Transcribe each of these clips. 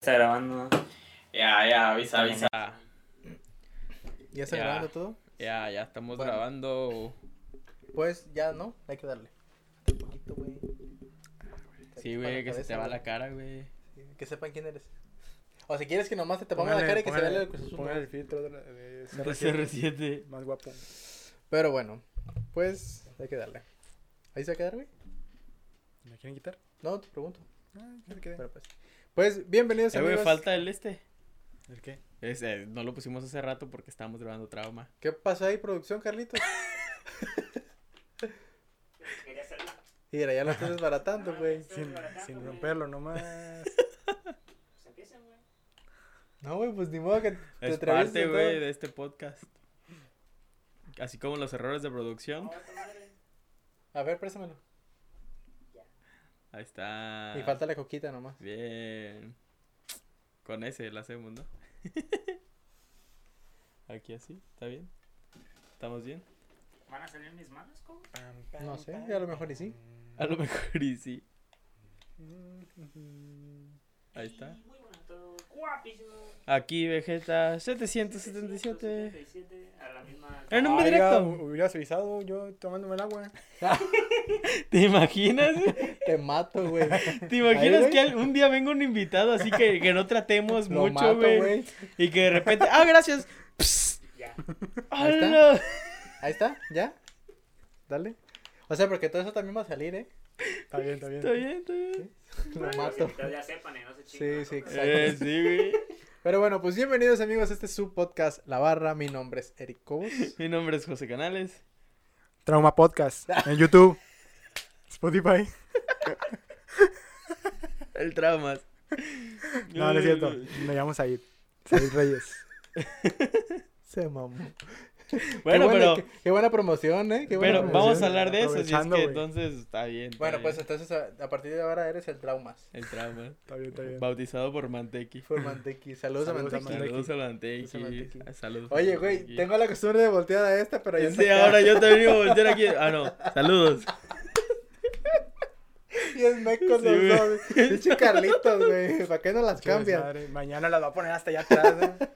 Está grabando. Ya, ya, avisa, avisa. ¿Ya está Ya. grabando todo? Ya, ya estamos Bueno. grabando. Pues ya no, hay que darle. Un poquito, güey. Sí, güey, que se te va la cara, güey. Sí, Que sepan quién eres. O si quieres que nomás se te ponga la cara y que se vea el Cruz ¿no? el filtro de, la- de De CR7, CR7. Más guapo. Pero bueno, pues hay que darle. ¿Ahí se va a quedar, güey? ¿Me quieren quitar? No, te pregunto. Ah, que se quede. Pero pues. Pues bienvenidos Eh, güey, amigos. falta el este. ¿El qué? Es, eh, no lo pusimos hace rato porque estábamos grabando trauma. ¿Qué pasó ahí, producción, Carlitos? Quería hacerlo. Mira, ya lo estás desbaratando, güey. Sin, sin romperlo nomás. Pues empiecen, güey. No, güey, pues ni modo que te Es parte, güey, de este podcast. Así como los errores de producción. A ver, préstamelo. Ahí está. Y falta la coquita nomás. Bien. Con ese la hacemos, ¿no? Aquí así, ¿está bien? ¿Estamos bien? ¿Van a salir mis manos, cómo? No sé, a lo mejor y sí. A lo mejor y sí. Ahí Sí, está. Guapísimo. Aquí Vegeta 777. 177, A la misma. En un Ah, directo. hubieras avisado yo tomándome el agua. ¿Te imaginas? Te mato, güey. ¿Te imaginas Ahí, que al- un día venga un invitado así que, que no tratemos Lo mucho, mato, güey? Y que de repente, ah, gracias. Psst, Ya. Ahí está. Ahí está, ya. Dale. O sea, porque todo eso también va a salir, ¿eh? Está bien, está bien. Está bien, está bien. Lo mato. ya sepan y no se. Sí, sí, exacto. Eh, sí, güey. Pero bueno, pues bienvenidos amigos, este es su podcast La Barra, mi nombre es Eric Cobos. Mi nombre es José Canales. Trauma Podcast. En YouTube. Spotify. El Traumas. No, no es cierto. Me llamo Said. Said Reyes. Se mamó. Bueno, qué buena, pero, qué, qué buena promoción, ¿eh? Qué buena pero promoción. vamos a hablar de eso, si es que entonces está bien. está Bueno, bien. pues entonces a, a partir de ahora eres el Traumas. El Trauma. Está bien, está bien. Bautizado por Mantequi. Por Mantequi. Saludos, a Saludos a Mantequi. Saludos a Mantequi. Saludos a Mantequi. Saludos a Oye, güey, tengo la costumbre de voltear a esta, pero ya Sí, ahora yo también iba a voltear aquí. Ah, no. Saludos. Y es mecos Sí, los dos. Pinche Carlitos, güey. ¿Para qué no las desmadre. Mañana las va a poner hasta allá atrás. ¿eh?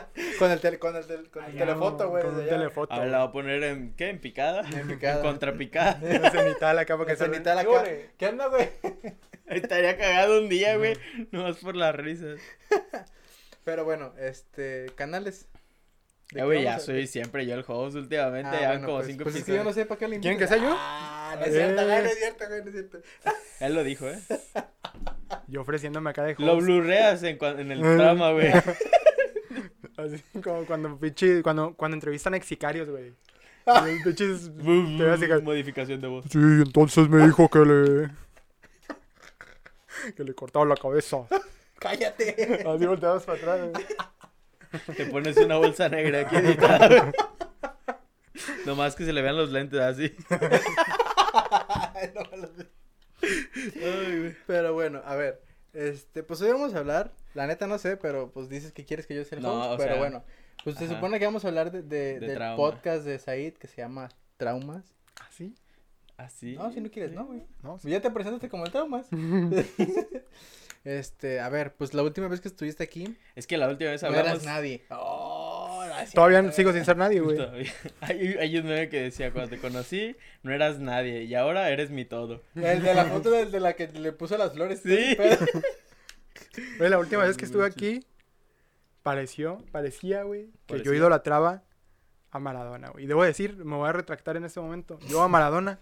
Con el, tele, con el, tel- con el Ay, telefoto, güey. Con un desde allá. telefoto. Ahora la voy a poner en, ¿qué? ¿En picada? En picada. En contrapicada. En cenital acá porque Que se se necesita la cara. ¿Qué onda, güey? Estaría cagado un día, güey. Nomás por las risas. Pero bueno, este, canales. ¿De Eh, güey, ya soy siempre yo el host últimamente. Ah, ya bueno, como pues, cinco pues es que yo no episodios. sé para qué le ¿Quieren que sea yo? Ah, no es cierto, Eh. güey, no es cierto, güey, no es cierto. Él lo dijo, ¿eh? Yo ofreciéndome acá de Lo host. blurreas en, en el Eh. trama, güey. Así como cuando pinche, cuando, cuando entrevistan a ex sicarios, güey. Que- Modificación de voz. Sí, entonces me dijo que le. que le cortaba la cabeza. Cállate. Así volteados para atrás, güey. Te pones una bolsa negra aquí editada. Nomás que se le vean los lentes así. Ay. Pero bueno, a ver. Este, pues hoy vamos a hablar, la neta no sé, pero pues dices que quieres que yo sea el No, host, pero sea, bueno. Pues se supone que vamos a hablar de, de- De del trauma. podcast de Said que se llama Traumas. ¿Así? Así. No, si no quieres, no, güey. No, sí. Ya te presentaste como el Traumas. este, a ver, pues la última vez que estuviste aquí, Es que la última vez no hablamos. eras nadie. Oh, no es Todavía cierto. sigo sin ser nadie, güey. Hay, hay un meme que decía, cuando te conocí, no eras nadie, y ahora eres mi todo. El de la foto del de la que le puso las flores. Sí. Güey, la última No vez que estuve aquí, pareció, parecía, güey, que yo idolatraba a Maradona, güey. Y debo decir, me voy a retractar en este momento. Yo a Maradona,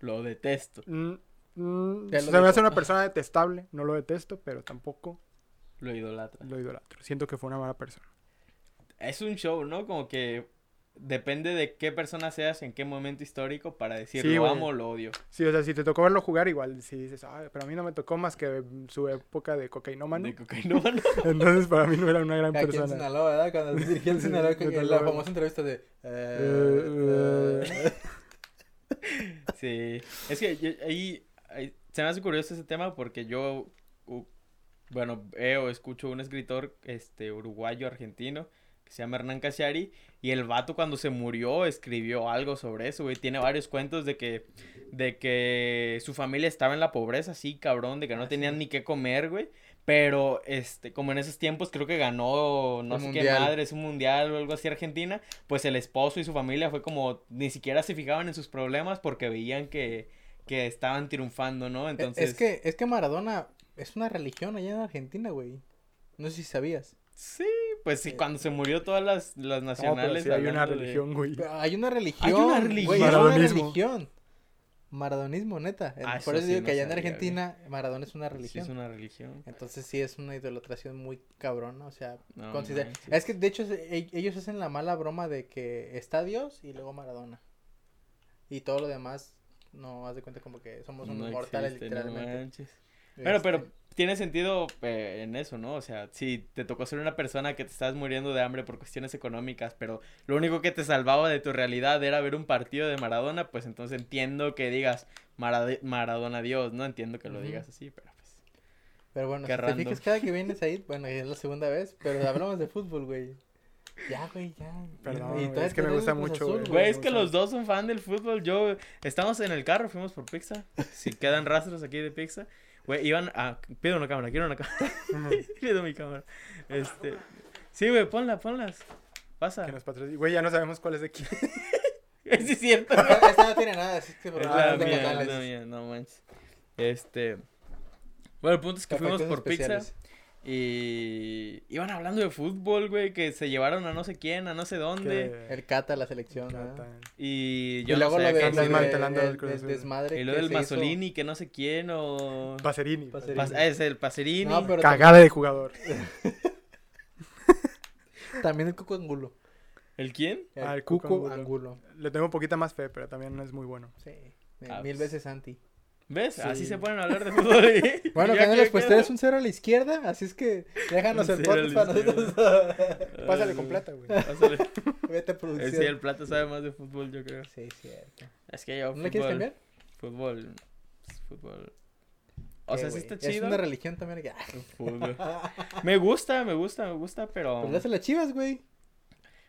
Lo detesto. mm, mm, Ya se lo me hace una persona detestable. No lo detesto, pero tampoco Lo idolatra. lo idolatro. Siento que fue una mala persona. Es un show, ¿no? Como que depende de qué persona seas, en qué momento histórico, para decir Sí, lo amo o lo odio. Sí, o sea, si te tocó verlo jugar, igual si dices, "Ay, pero a mí no me tocó más que su época de cocainómano. De cocainómano. Entonces, para mí no era una gran Aquí en persona. Sinaloa, ¿verdad? Cuando se dirigió en Sinaloa, Sí, en la famosa entrevista de... eh, Sí. Es que yo- ahí, ahí- se me hace curioso ese tema porque yo, u- bueno, veo, escucho un escritor este, uruguayo argentino que se llama Hernán Casiari y el vato cuando se murió escribió algo sobre eso, güey. Tiene varios cuentos de que, de que su familia estaba en la pobreza, sí, cabrón, de que no Ah, tenían ni qué comer, güey. Pero, este, como en esos tiempos creo que ganó, no El sé mundial. qué madre, es un mundial o algo así Argentina, pues el esposo y su familia fue como, ni siquiera se fijaban en sus problemas porque veían que, que estaban triunfando, ¿no? Entonces, E, Es que, es que Maradona es una religión allá en Argentina, güey. No sé si sabías. Sí, pues sí, cuando se murió todas las, las No, pero nacionales. sí hay una de- religión, güey. Pero hay una religión. una güey, religión. es una Maradonismo. religión. Maradonismo, neta. Ah, Por eso eso digo que allá en Argentina Maradona es una Sí, religión. es una religión. Entonces sí es una idolatración muy cabrona, o sea, No considera- es que de hecho e- ellos hacen la mala broma de que está Dios y luego Maradona. Y todo lo demás no haz de cuenta como que somos unos No mortales existe, no literalmente. manches. Bueno, pero Este, tiene sentido eh, en eso, ¿no? O sea, si te tocó ser una persona que te estás muriendo de hambre por cuestiones económicas, pero lo único que te salvaba de tu realidad era ver un partido de Maradona, pues entonces entiendo que digas Marade- Maradona Dios, ¿no? Entiendo que lo digas así, pero pues... Pero bueno, qué si te random. fijas cada que vienes ahí, bueno, es la segunda vez, pero hablamos de fútbol, güey. Ya, güey, ya. Perdón, Y güey, es que me te gusta mucho, Azul, güey. Es que los dos son fan del fútbol. Yo, estamos en el carro, fuimos por pizza. Si quedan rastros aquí de pizza. Güey, iban a... Pido una cámara, quiero una cámara. Pido mi cámara. Este... Sí, güey, ponla, ponlas. Pasa. Que nos patrocina. Güey, ya no sabemos cuál es de quién. Sí, es cierto. Esta no tiene nada, así que por Es favor, la mía, es la mía, no manches. Este. Bueno, el punto es que fuimos Efectos por pizza especiales. Y iban hablando de fútbol, güey, que se llevaron a no sé quién, a no sé dónde. Que- El Cata, la selección. Cata. Y Y yo luego no lo sé de, qué lo de- desmantelando el- el Cruz el Azul. desmadre Y lo que del hizo. Masolini, que no sé quién, o. Pacerini. Pacerini. Pas- es el Pacerini. No, pero Cagada de jugador. también el Cuco Angulo. ¿El quién? El Ah, el Cuco, Cuco Angulo. Angulo. Le tengo poquita más fe, pero también no es muy bueno. Sí. Ah, mil pues. veces anti. ¿Ves? Sí. Así se pueden hablar de fútbol. Bueno, que pues queda. eres un cero a la izquierda, así es que déjanos el podcast para nosotros. Pásale Ay, completa, güey. Pásale. Vete a producción. Sí, el plato sabe más de fútbol, yo creo. Sí, cierto. Es que yo. ¿No le quieres fútbol- cambiar? Fútbol. Fútbol. O sea, sí está Es chido. una religión también. que- Fútbol. Me gusta, me gusta, me gusta, pero. Pues le hace las chivas, güey.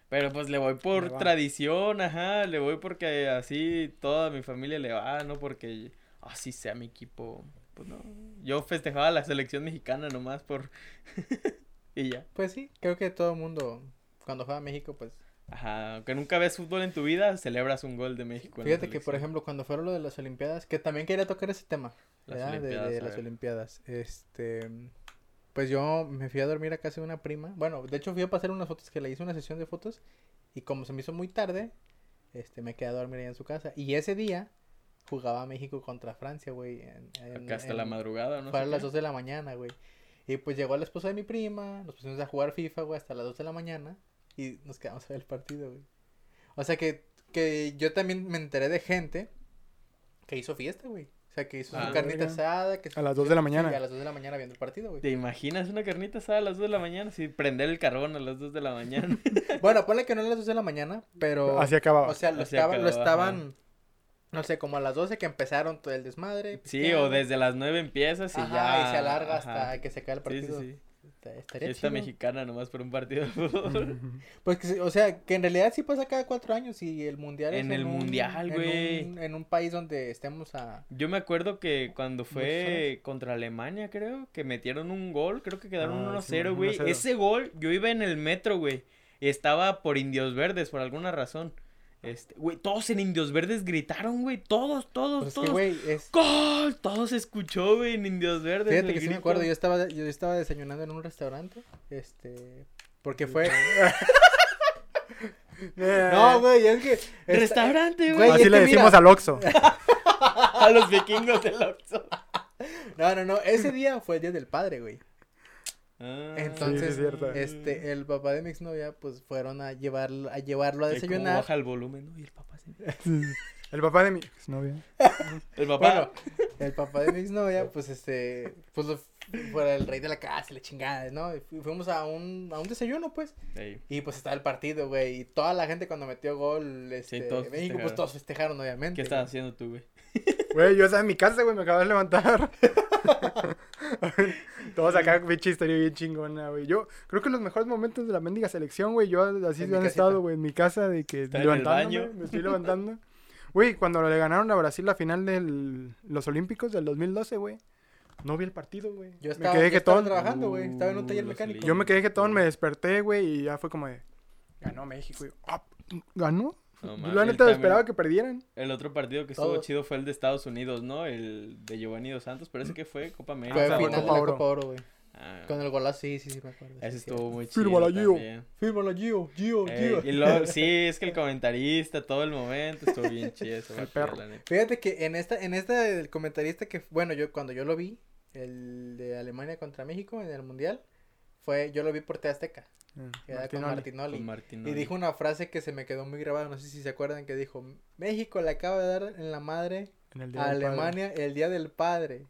Pero pues le voy por tradición, ajá. Le voy porque así toda mi familia le va, no porque así sea mi equipo. Pues no. Yo festejaba la selección mexicana nomás por. y ya. Pues sí, creo que todo el mundo, cuando juega a México, pues. Ajá. Aunque nunca ves fútbol en tu vida, celebras un gol de México. Fíjate que, por ejemplo, cuando fueron lo de las Olimpiadas, que también quería tocar ese tema, Las ¿verdad? De- Olimpiadas, de, a las. Olimpiadas. Este. Pues yo me fui a dormir a casa de una prima. Bueno, de hecho fui a pasar unas fotos que le hice una sesión de fotos. Y como se me hizo muy tarde, este, me quedé a dormir ahí en su casa. Y ese día jugaba México contra Francia, güey. en- en- Acá hasta la en- madrugada, ¿no? Fue a sé las qué. 2 de la mañana, güey. Y pues llegó la esposa de mi prima, nos pusimos a jugar FIFA, güey, hasta las 2 de la mañana. Y nos quedamos a ver el partido, güey. O sea que, que yo también me enteré de gente que hizo fiesta, güey. O sea, que hizo Ah, su carnita asada. Que A las 2 de la sí, mañana. a las 2 de la mañana viendo el partido, güey. ¿Te imaginas una carnita asada a las 2 de la mañana? Sí, prender el carbón a las 2 de la mañana. Bueno, ponle que no a las 2 de la mañana, pero. Así acababa. O sea, lo, Así estaba- lo estaban. No sé, como a las 12 que empezaron todo el desmadre. sí, pisteando. o desde las 9 empiezas y Ajá, ya. y se alarga ajá. hasta que se cae el Sí, partido. sí, sí. Está- Estaría Fiesta chido. mexicana nomás por un partido de fútbol. Pues que, o sea, que en realidad sí pasa cada cuatro años y el mundial es En el un- mundial, en güey. un- En un país donde estemos a... Yo me acuerdo que cuando fue contra Alemania, creo, que metieron un gol, creo que quedaron Ah, 1-0, Simón, güey. 1-0. Ese gol, yo iba en el metro, güey. Y estaba por Indios Verdes, por alguna razón. Este, güey, todos en Indios Verdes gritaron, güey. Todos, todos, Pues es que, todos. güey, es... ¡Gol! Todo se escuchó, güey, en Indios Verdes. Fíjate que sí me grito. acuerdo, yo estaba, yo estaba desayunando en un restaurante, este... Porque fue... Eh, No, güey, es que... esta- Restaurante, Güey. Así es le decimos mira. al Oxxo. A los vikingos del Oxxo. No, no, no, ese día fue el Día del Padre, güey. Ah, Entonces, Sí, sí, es cierto. Este, el papá de mi exnovia, pues, fueron a llevarlo, a llevarlo a cómo desayunar. baja el volumen, ¿no? Y el papá se... El papá de mi exnovia. El papá... Bueno, el papá de mi exnovia, pues este, pues lo- fuera el rey de la casa y la chingada, ¿no? Y fu- fuimos a un, a un desayuno, pues, Ey. y pues estaba el partido, güey, y toda la gente cuando metió gol, este, todos México, festejaron. pues todos festejaron, obviamente. ¿Qué estabas haciendo tú, güey? Güey, yo estaba en mi casa, güey, me acabo de levantar. Todos acá, pinche historia bien chingona, güey. Yo creo que los mejores momentos de la mendiga selección, güey, yo así han estado, güey, en mi casa, de que levantándome, me estoy levantando. Güey, cuando le ganaron a Brasil la final de los Olímpicos del 2012, güey. no vi el partido, güey. Yo Me estaba, quedé yo estaba jetón. trabajando, güey. Estaba en un taller mecánico. Yo me quedé jetón, me desperté, güey, y ya fue como de, ganó México. Y yo, ah, ¿ganó? No, Yo la neta esperaba que perdieran. El otro partido que estuvo Todo. chido fue el de Estados Unidos, ¿no? El de Giovanni Dos Santos, parece que fue Copa América. Fue Ah, final de Copa Oro. Copa Oro, güey. Ah, Con el golazo, sí, sí, sí, me acuerdo. ese sí, estuvo muy chido Fírmala, Gio. también. Fírmalo, Gio, Gio, Eh, Gio. y luego, sí, es que el comentarista, todo el momento, estuvo bien chido El perro. neta. Fíjate que en esta, en esta, el comentarista que, bueno, yo cuando yo lo vi, el de Alemania contra México en el Mundial, fue, yo lo vi por T Azteca, Mm, con Martinoli. Martinoli. Con Martinoli. Y dijo una frase que se me quedó muy grabada, no sé si se acuerdan, que dijo, México le acaba de dar en la madre En el Día a del Padre. Alemania el Día del Padre.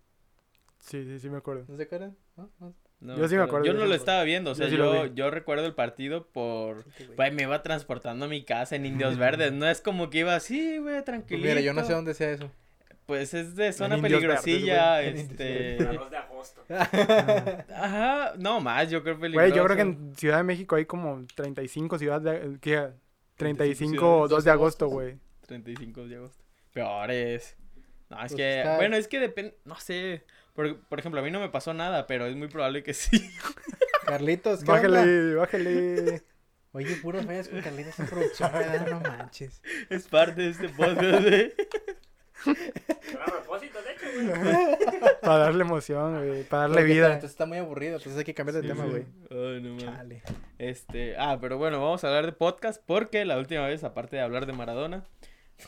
Sí, sí, sí me acuerdo. ¿No se acuerdan? ¿No? ¿No? No, Yo sí me acuerdo, Yo no lo estaba viendo, o sea, Yo sí yo, recuerdo el partido por... Sí, güey. Güey, me iba transportando a mi casa en Indios Verdes, no es como que iba así, güey, Pues tranquilito. mira, yo no sé dónde sea eso. Pues es de zona Indios Verdes, peligrosilla. En este... La 2 de agosto. Ajá, no más, yo creo peligroso. Güey, yo creo que en Ciudad de México hay como 35 ciudades de... ¿Qué? 35 ciudades, 2 de agosto, güey. 35 de agosto. Peores. No, es Pues que, está- bueno, es que depende, no sé. Por, por ejemplo, a mí no me pasó nada, pero es muy probable que sí. Carlitos, ¿qué onda? Bájale, bájale. Oye, puros fallas con Carlitos en producción. No manches. es parte de este podcast, ¿eh? Pero a propósito, de hecho, güey. Para darle emoción, güey. Para darle Porque vida. Entonces está muy aburrido, entonces hay que cambiar de Sí, tema, sí. güey. Ay, no. Chale. Este, ah, pero bueno, vamos a hablar de podcast porque la última vez, aparte de hablar de Maradona,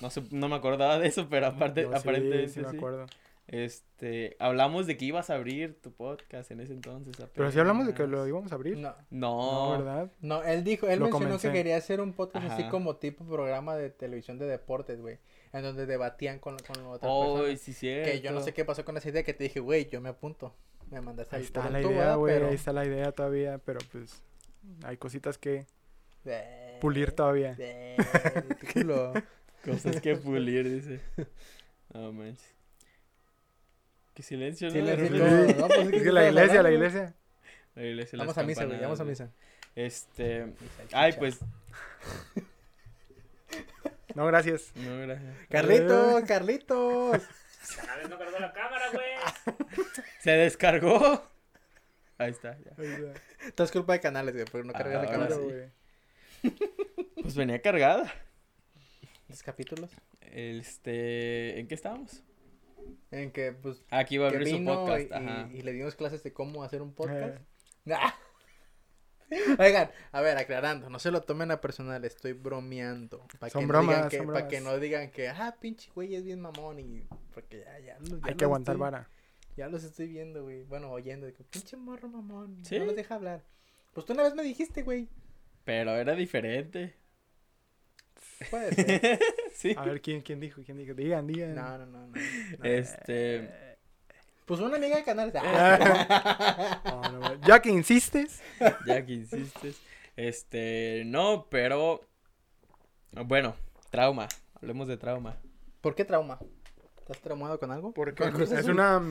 no sé, no me acordaba de eso, pero aparte, Yo sí, aparentemente sí me sí. acuerdo. Este, hablamos de que ibas a abrir tu podcast en ese entonces. Pero si hablamos de que lo íbamos a abrir. No, No, No, ¿verdad? no, él dijo, él Lo mencionó comencé. que quería hacer un podcast así como tipo programa de televisión de deportes, güey. En donde debatían con, con otras Oh, personas. sí, cierto. Que yo no sé qué pasó con esa idea que te dije, güey, yo me apunto. Me mandaste Ahí al está la idea, güey. Pero- Ahí está la idea todavía. Pero pues hay cositas que Eh, pulir todavía. culo. Cosas que pulir, dice. No manches. Qué silencio, ¿no? Silencio, De pues es que que la iglesia, la iglesia. La iglesia, Vamos a misa, güey, vamos a misa. Este. Ay, pues. No, gracias. No, gracias. Carlitos, Carlitos. Canales no cargó la cámara, güey. Se descargó. Ahí está, ya. Culpa de canales, güey, porque no cargas la Ah, cámara. Sí. güey. Pues venía cargada. Los capítulos. Este. ¿En qué estábamos? En que, pues, Aquí va a abrir su podcast. y, Ajá. y le dimos clases de cómo hacer un podcast. Eh, Ah. Oigan, a ver, aclarando, no se lo tomen a personal, estoy bromeando. Para Son que, bromas, no digan que, son pa' que no digan que, ah, pinche güey es bien mamón y porque ya, ya, hay que aguantar estoy- vara. Ya los estoy viendo, güey. Bueno, oyendo, de que pinche morro mamón, ¿Sí? no los deja hablar. Pues tú una vez me dijiste, güey. Pero era diferente. Puede ser. sí. A ver, ¿quién, quién dijo? ¿Quién dijo? Digan, digan. no, no, no, no. Este. Pues una amiga de canales. No, no, ya que insistes. Ya que insistes. Este. No, pero. Bueno, trauma. Hablemos de trauma. ¿Por qué trauma? ¿Estás traumado con algo? Porque ¿Con es una,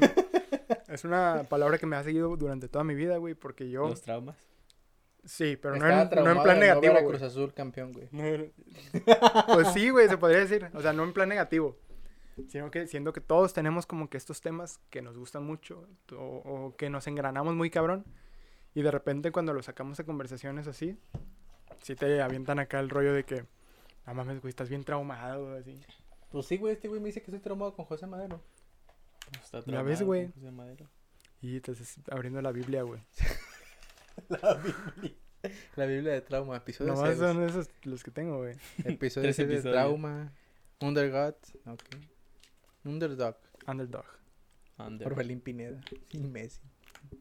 es una palabra que me ha seguido durante toda mi vida, güey. Porque yo. Los traumas. Sí, pero no en, no en plan negativo. Cruz Azul campeón, güey. Pues sí, güey, se podría decir. O sea, no en plan negativo. Sino que siendo que todos tenemos como que estos temas que nos gustan mucho o, o que nos engranamos muy cabrón. Y de repente cuando lo sacamos a conversaciones así, sí te avientan acá el rollo de que, no mames, güey, estás bien traumado, así. Pues sí, güey, este güey me dice que estoy traumado con José Madero. Está Ya traumado ves, güey. con José Madero. Y entonces abriendo la Biblia, güey. La Biblia. La Biblia de trauma, episodio Nomás 6. son esos los que tengo, güey. Episodio Tres 6 de episodios. trauma. Undergod. Ok. Underdog. Underdog. Under. Orbelín Pineda. Y Messi.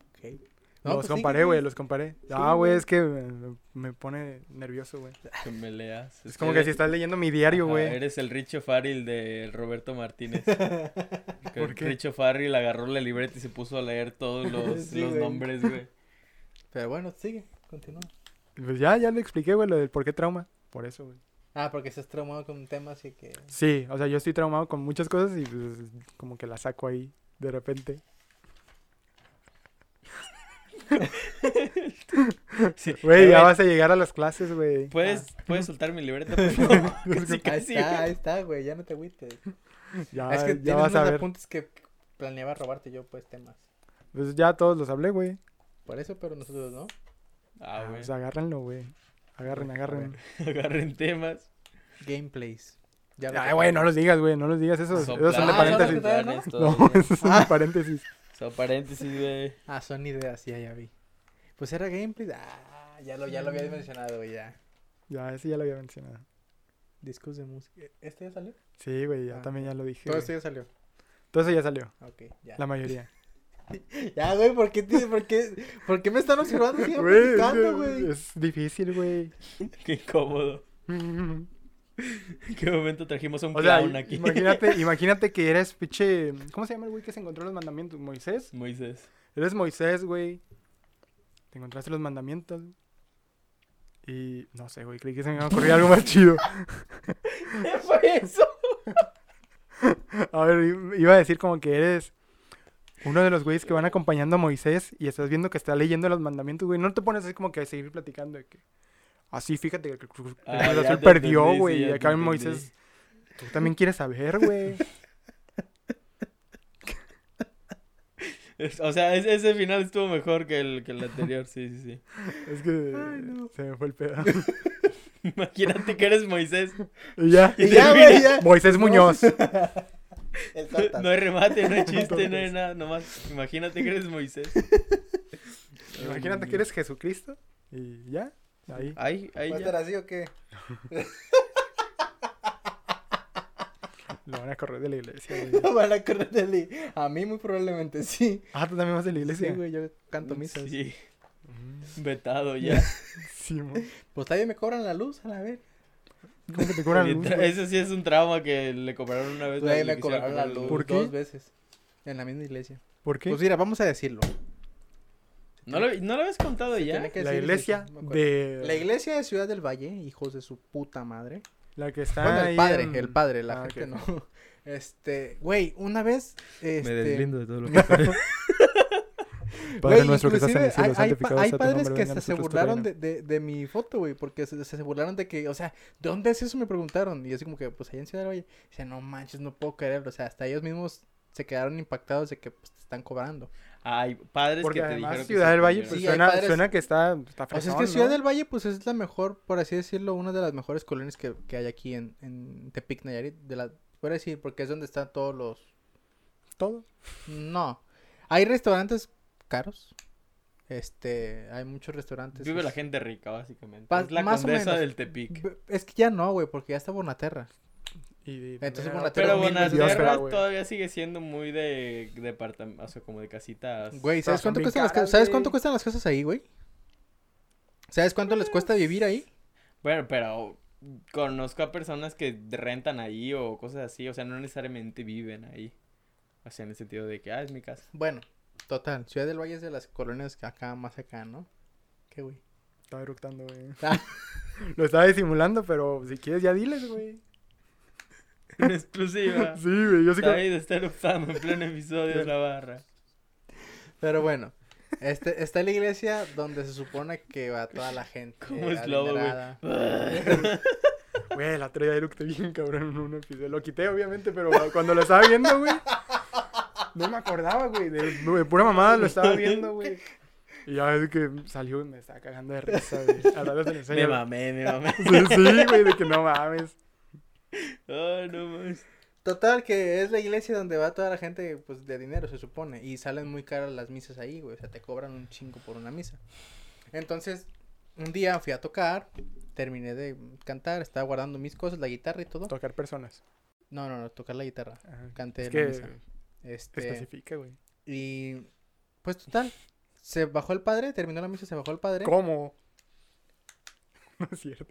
Ok. los pues comparé, güey, los comparé. Ah, güey. es que me, me pone nervioso, güey. Que me leas. Es como que si estás leyendo mi diario, güey. Eres el Richo Farrell de Roberto Martínez. ¿Por qué? Richo Farrell agarró la libreta y se puso a leer todos los, Sí, los güey. nombres, güey. Pero bueno, sigue. Continúa. Pues ya, ya le expliqué, güey, lo del por qué trauma. Por eso, güey. Ah, porque estás traumado con un tema así que... Sí, o sea, yo estoy traumado con muchas cosas y pues como que la saco ahí de repente. Sí. Güey, ya vas a llegar a las clases, güey. ¿Puedes, ¿Puedes soltar mi libreta, por favor? Casi, Ahí casi, está, güey. ahí está, güey. Ya no te agüites. Ya, es que ya tienes vas a unos ver. apuntes que planeaba robarte yo, pues, temas. Pues ya todos los hablé, güey. Por eso, pero nosotros no. Ah, güey. Pues agárrenlo, güey. Agarren, agarren. Agarren temas. Gameplays. Ya Ay, güey, no los digas, güey. No los digas. Esos, Son esos son de Ah, paréntesis. todavía no. esos son de paréntesis. Son paréntesis, güey. Ah, son ideas, ya, ya vi. Pues era gameplays. Ah, ya lo, ya lo había mencionado, güey, ya. Ya, ese ya lo había mencionado. Discos de música. ¿Este ya salió? Sí, güey, ya Ah. también ya lo dije. Todo esto ya salió. Todo eso ya salió. Ok, ya. La mayoría. Ya, güey, ¿por qué, te- por, qué, ¿por qué me están observando siempre Güey, es platicando, que güey? Es difícil, güey. Qué incómodo. ¿En qué momento trajimos a un O sea, clown aquí? imagínate, imagínate que eres pinche. ¿Cómo se llama el güey que se encontró los mandamientos? ¿Moisés? Moisés. Eres Moisés, güey. Te encontraste los mandamientos. Y no sé, güey, creí que se me iba a ocurrir algo más chido. ¿Qué fue eso? A ver, iba a decir como que eres uno de los güeyes que van acompañando a Moisés y estás viendo que está leyendo los mandamientos, güey. No te pones así como que a seguir platicando de que. Así, fíjate que el Cruz Ah, Azul perdió, güey. sí, y acá en entendí. Moisés. Tú también quieres saber, güey. O sea, es- ese final estuvo mejor que el, que el anterior, sí, sí, sí. Es que se me fue el pedo. Imagínate que eres Moisés. y ya. Y ya, güey, ya. Moisés Muñoz. El. No hay remate, no hay chiste, no hay nada, nomás. Imagínate que eres Moisés. Imagínate que eres Jesucristo. Y ya. Ahí. Ahí, ahí ¿Va a ya. estar así o qué? Lo van a correr de la iglesia, güey. Van a correr de li- A mí muy probablemente sí. Ah, tú también vas de la Sí, iglesia. güey, yo canto misas. Sí, Mm, vetado ya. Sí, mo. Pues todavía me cobran la luz, a la vez. ¿Cómo que te cobran Oye, luz, tra- güey? Eso sí es un trauma que le cobraron una vez. Me quisieron cobraron la luz ¿Por qué? dos veces. En la misma iglesia. ¿Por qué? Pues mira, vamos a decirlo. ¿No lo, ¿No lo habías contado ya? Tiene que la decir, iglesia me de... La iglesia de Ciudad del Valle, hijos de su puta madre. La que está bueno, el ahí padre, en- el padre, la Ah, gente ok. no. Este, güey, una vez. Este, de todo lo que Padre nuestro que estás en el cielo, hay, hay, padres que hasta se burlaron de, de, de mi foto, güey, porque se, se burlaron de que, o sea, ¿de dónde es eso? Me preguntaron. Y así como que, pues allá en Ciudad del Valle. Dice, no manches, no puedo creerlo. O sea, hasta ellos mismos se quedaron impactados de que pues, te están cobrando. Hay padres Porque que te dijeron que Ciudad se del Valle, pues Sí, suena, padres- suena que está, está O sea, es que Ciudad ¿no? del Valle, pues es la mejor, por así decirlo, una de las mejores colonias que, que hay aquí en, en Tepic, Nayarit. De la, puedo decir, porque es donde están todos los... Todo. No. Hay restaurantes caros. Este, hay muchos restaurantes. Vive la gente rica, básicamente. Pa- es la más o condesa menos. del Tepic. Es que ya no, güey, porque ya está Bonaterra. Y, y- Entonces, era- Bonaterra- Pero Bonaterra todavía sigue siendo muy de departamento, o sea, como de casitas. Güey, ¿sabes cuánto cuestan las caras? ¿Sabes cuánto cuestan las casas ahí, güey? ¿Sabes cuánto les cuesta vivir ahí? Bueno, pero conozco a personas que rentan ahí o cosas así, o sea, no necesariamente viven ahí. O sea, en el sentido de que, ah, es mi casa. Bueno, total, Ciudad del Valle es de las colonias que acá, más acá, ¿no? ¿Qué, güey? Estaba eructando, güey. Ah. Lo estaba disimulando, pero si quieres ya diles, güey. En exclusiva. Sí, güey, yo sí Está que... estar usando en pleno episodio de la barra. Pero bueno, este, está la iglesia donde se supone que va toda la gente. Como es lobo, güey. Güey, la traía eructé bien cabrón en un episodio. Lo quité, obviamente, pero cuando lo estaba viendo, güey... No me acordaba, güey. De, de pura mamada lo estaba viendo, güey. Y ya es que salió y me estaba cagando de risa, güey. Te lo enseño. Me mamé, me mamé. Sí, sí, güey, de que no mames. Ay, no más. Total, que es la iglesia donde va toda la gente, pues, de dinero, se supone. Y salen muy caras las misas ahí, güey. O sea, te cobran un chingo por una misa. Entonces, un día fui a tocar, terminé de cantar, estaba guardando mis cosas, la guitarra y todo. Tocar personas. No, no, no, tocar la guitarra. Ajá. Canté Es la que misa. Este, especifica, güey. y pues total, se bajó el padre, terminó la misa, se bajó el padre. ¿Cómo? No es cierto.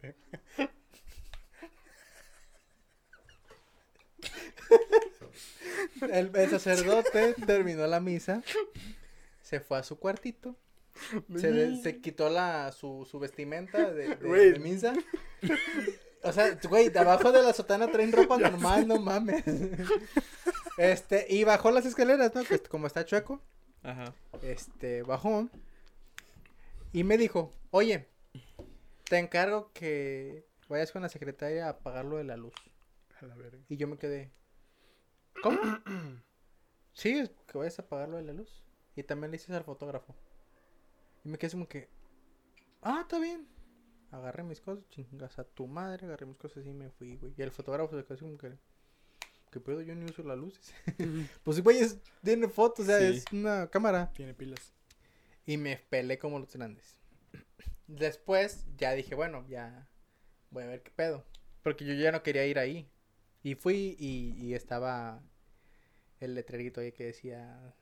El, el sacerdote terminó la misa, se fue a su cuartito, se, de- se quitó la, su, su vestimenta de, de- misa. O sea, güey, de abajo de la sotana traen ropa normal, no mames. Este, y bajó las escaleras, ¿no? Que est- como está chueco, Ajá. este, bajó. Y me dijo, oye, te encargo que vayas con la secretaria a pagar lo de la luz. A la verga. Y yo me quedé, ¿cómo? sí, es que vayas a pagar lo de la luz. Y también le hice al fotógrafo. Y me quedé como que, ah, está bien. Agarré mis cosas, chingas a tu madre, agarré mis cosas y me fui, güey. Y el fotógrafo se quedó así como que, ¿qué pedo? Yo ni uso las luces. pues güey, es- tiene fotos, o sea, Sí. es una cámara. Tiene pilas. Y me pelé como los grandes. Después ya dije, bueno, ya voy a ver qué pedo. Porque yo ya no quería ir ahí. Y fui y, y estaba el letrerito ahí que decía,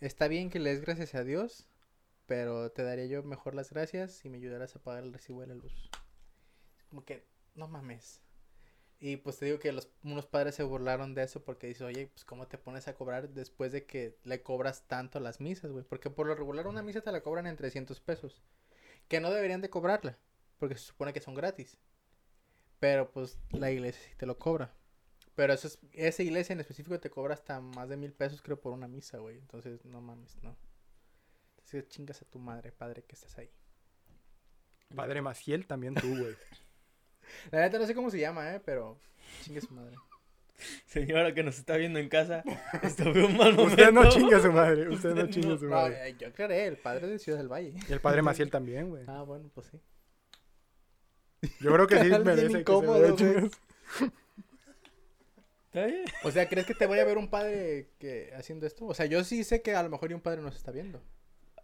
está bien que le des gracias a Dios, pero te daría yo mejor las gracias si me ayudaras a pagar el recibo de la luz. Como que, no mames. Y pues te digo que los, unos padres se burlaron de eso porque dice, oye, pues cómo te pones a cobrar después de que le cobras tanto las misas, güey. Porque por lo regular una misa te la cobran en 300 pesos. Que no deberían de cobrarla, porque se supone que son gratis. Pero pues la iglesia sí te lo cobra. Pero eso es, esa iglesia en específico te cobra hasta más de mil pesos creo por una misa, güey. Entonces, no mames, no. Entonces chingas a tu madre, padre, que estás ahí. Padre Maciel, también tú, güey. La neta no sé cómo se llama, eh, pero chingue su madre. Señora que nos está viendo en casa, esto fue un mal momento. Usted no chinga a su madre. Usted no chinga a no. su No, madre. eh, yo aclaré, el padre de Ciudad del Valle. Y el padre Maciel también, güey. Ah, bueno, pues sí. Yo creo que sí merece que se incómodo, vea. ¿Está bien? O sea, ¿crees que te voy a ver un padre que haciendo esto? O sea, yo sí sé que a lo mejor y un padre nos está viendo.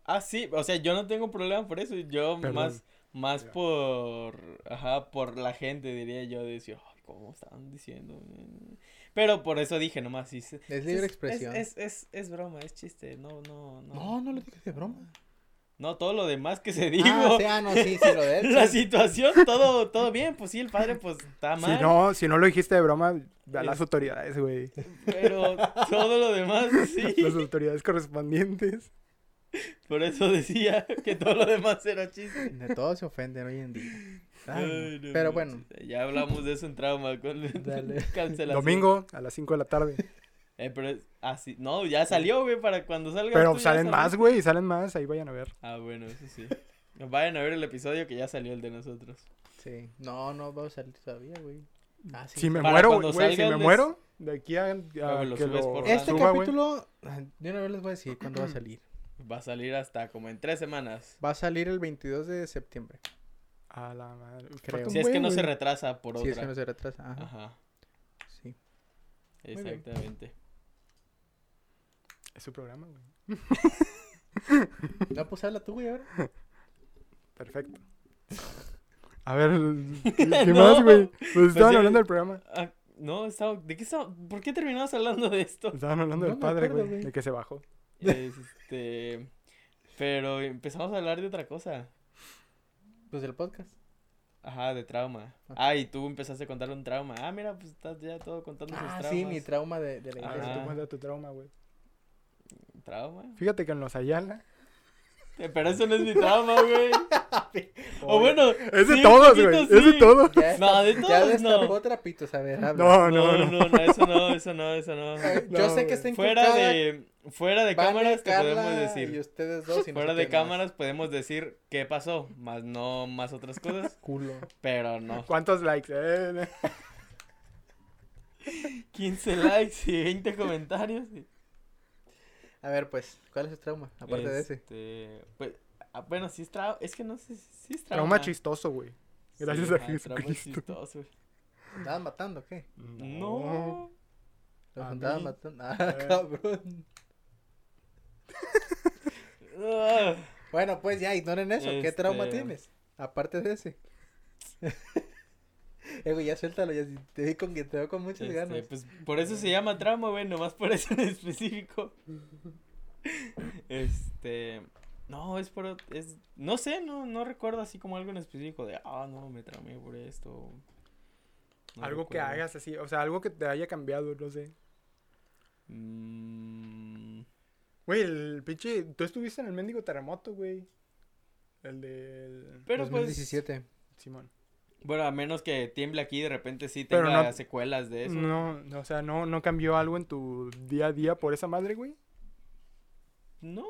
Ah, sí, o sea, yo no tengo problema por eso. Yo Perdón. más, más por, ajá, por la gente, diría yo, decir, ay, ¿cómo estaban diciendo? Pero por eso dije nomás. Es, Es libre expresión. Es, es, es, broma, es chiste, no, no, no. No, no lo digas de broma. No, todo lo demás que se dijo. Ah, sí, ah, no, sí, sí, lo de. La situación, todo, todo bien, pues sí, el padre pues está mal. Si no, si no lo dijiste de broma, a las Es- autoridades, güey. Pero todo lo demás, sí. Las autoridades correspondientes. Por eso decía que todo lo demás era chiste. De todo se ofenden hoy en día. Ay, no. Ay, no Pero bueno, Ya hablamos de eso en trauma con Dale. cancelación. Domingo a las 5 de la tarde. Eh, pero es así. No, ya salió, güey, para cuando salga. Pero tú salen más, güey, salen más. Ahí vayan a ver. Ah, bueno, eso sí. Vayan a ver el episodio que ya salió el de nosotros. sí. No, no va a salir todavía, güey. Ah, sí. Si me Para muero, cuando güey, si me les- muero, de aquí a, a lo que subes lo por Este suba, capítulo, de una vez les voy a decir cuándo va a salir. Va a salir hasta como en tres semanas. Va a salir el 22 de septiembre. A la madre. Creo. Si es que no se retrasa por Si otra. es que no se retrasa. Ajá. Ajá, Sí. exactamente. Es su programa, güey. No, pues habla tú, güey, ahora. Perfecto. A ver, ¿qué, qué No. más, güey? Pues estaban ya- hablando del programa. Ah, no, estaba... ¿de qué estaba? ¿Por qué terminamos hablando de esto? Estaban hablando No del padre, güey. De que se bajó. Este... Pero empezamos a hablar de otra cosa. Pues del podcast. Ajá, de trauma. Ah. Ah, y tú empezaste a contar un trauma. Ah, mira, pues estás ya todo contando sus Ah, traumas. sí, mi trauma de, de la Ajá. iglesia. Tú cuenta tu trauma, güey. ¿Trauma? Fíjate que en los Ayala. Eh, Pero eso no es mi trauma, güey. o bueno... Es de sí, todos, güey. sí. Es de todos. Ya No, de Ya todos destapó no. trapitos, a ver, habla. No, No, no, no, no. no, eso no, eso no, eso no. Eh, Yo No, sé que está Fuera inculcada de, fuera de Vane, cámaras te Carla podemos Y decir. ustedes dos. y no Fuera de más. cámaras podemos decir qué pasó, más no más otras cosas, Culo. pero no. ¿Cuántos likes? Eh, 15 likes y 20 comentarios. y- A ver, pues, ¿cuál es su trauma? Aparte de ese. Este, pues, ah, bueno, sí es trauma, es que no sé si es trauma. trauma chistoso, güey. Gracias Sí, a ajá, trauma Jesucristo. chistoso, güey. ¿Andaban matando o qué? No. Los A andaban mí. matando. Ah, cabrón. Ah, Bueno, pues ya, ignoren eso. ¿Qué trauma Este- tienes? Aparte de ese. eh, güey, ya suéltalo. Ya te vi con que te veo con muchas este, ganas. pues por eso se llama trauma, güey, nomás por eso en específico. Este, no, es por, es, no sé, no, no recuerdo así como algo en específico de, ah, no, me traumé por esto. No algo que hagas así, o sea, algo que te haya cambiado, no sé. Mm, Güey, el pinche. Tú estuviste en el mendigo terremoto, güey. El del. pero pues, 2017. Simón. Bueno, a menos que tiemble aquí de repente sí Pero tenga no- secuelas de eso. No, no, o sea, no, no cambió algo en tu día a día por esa madre, güey. No.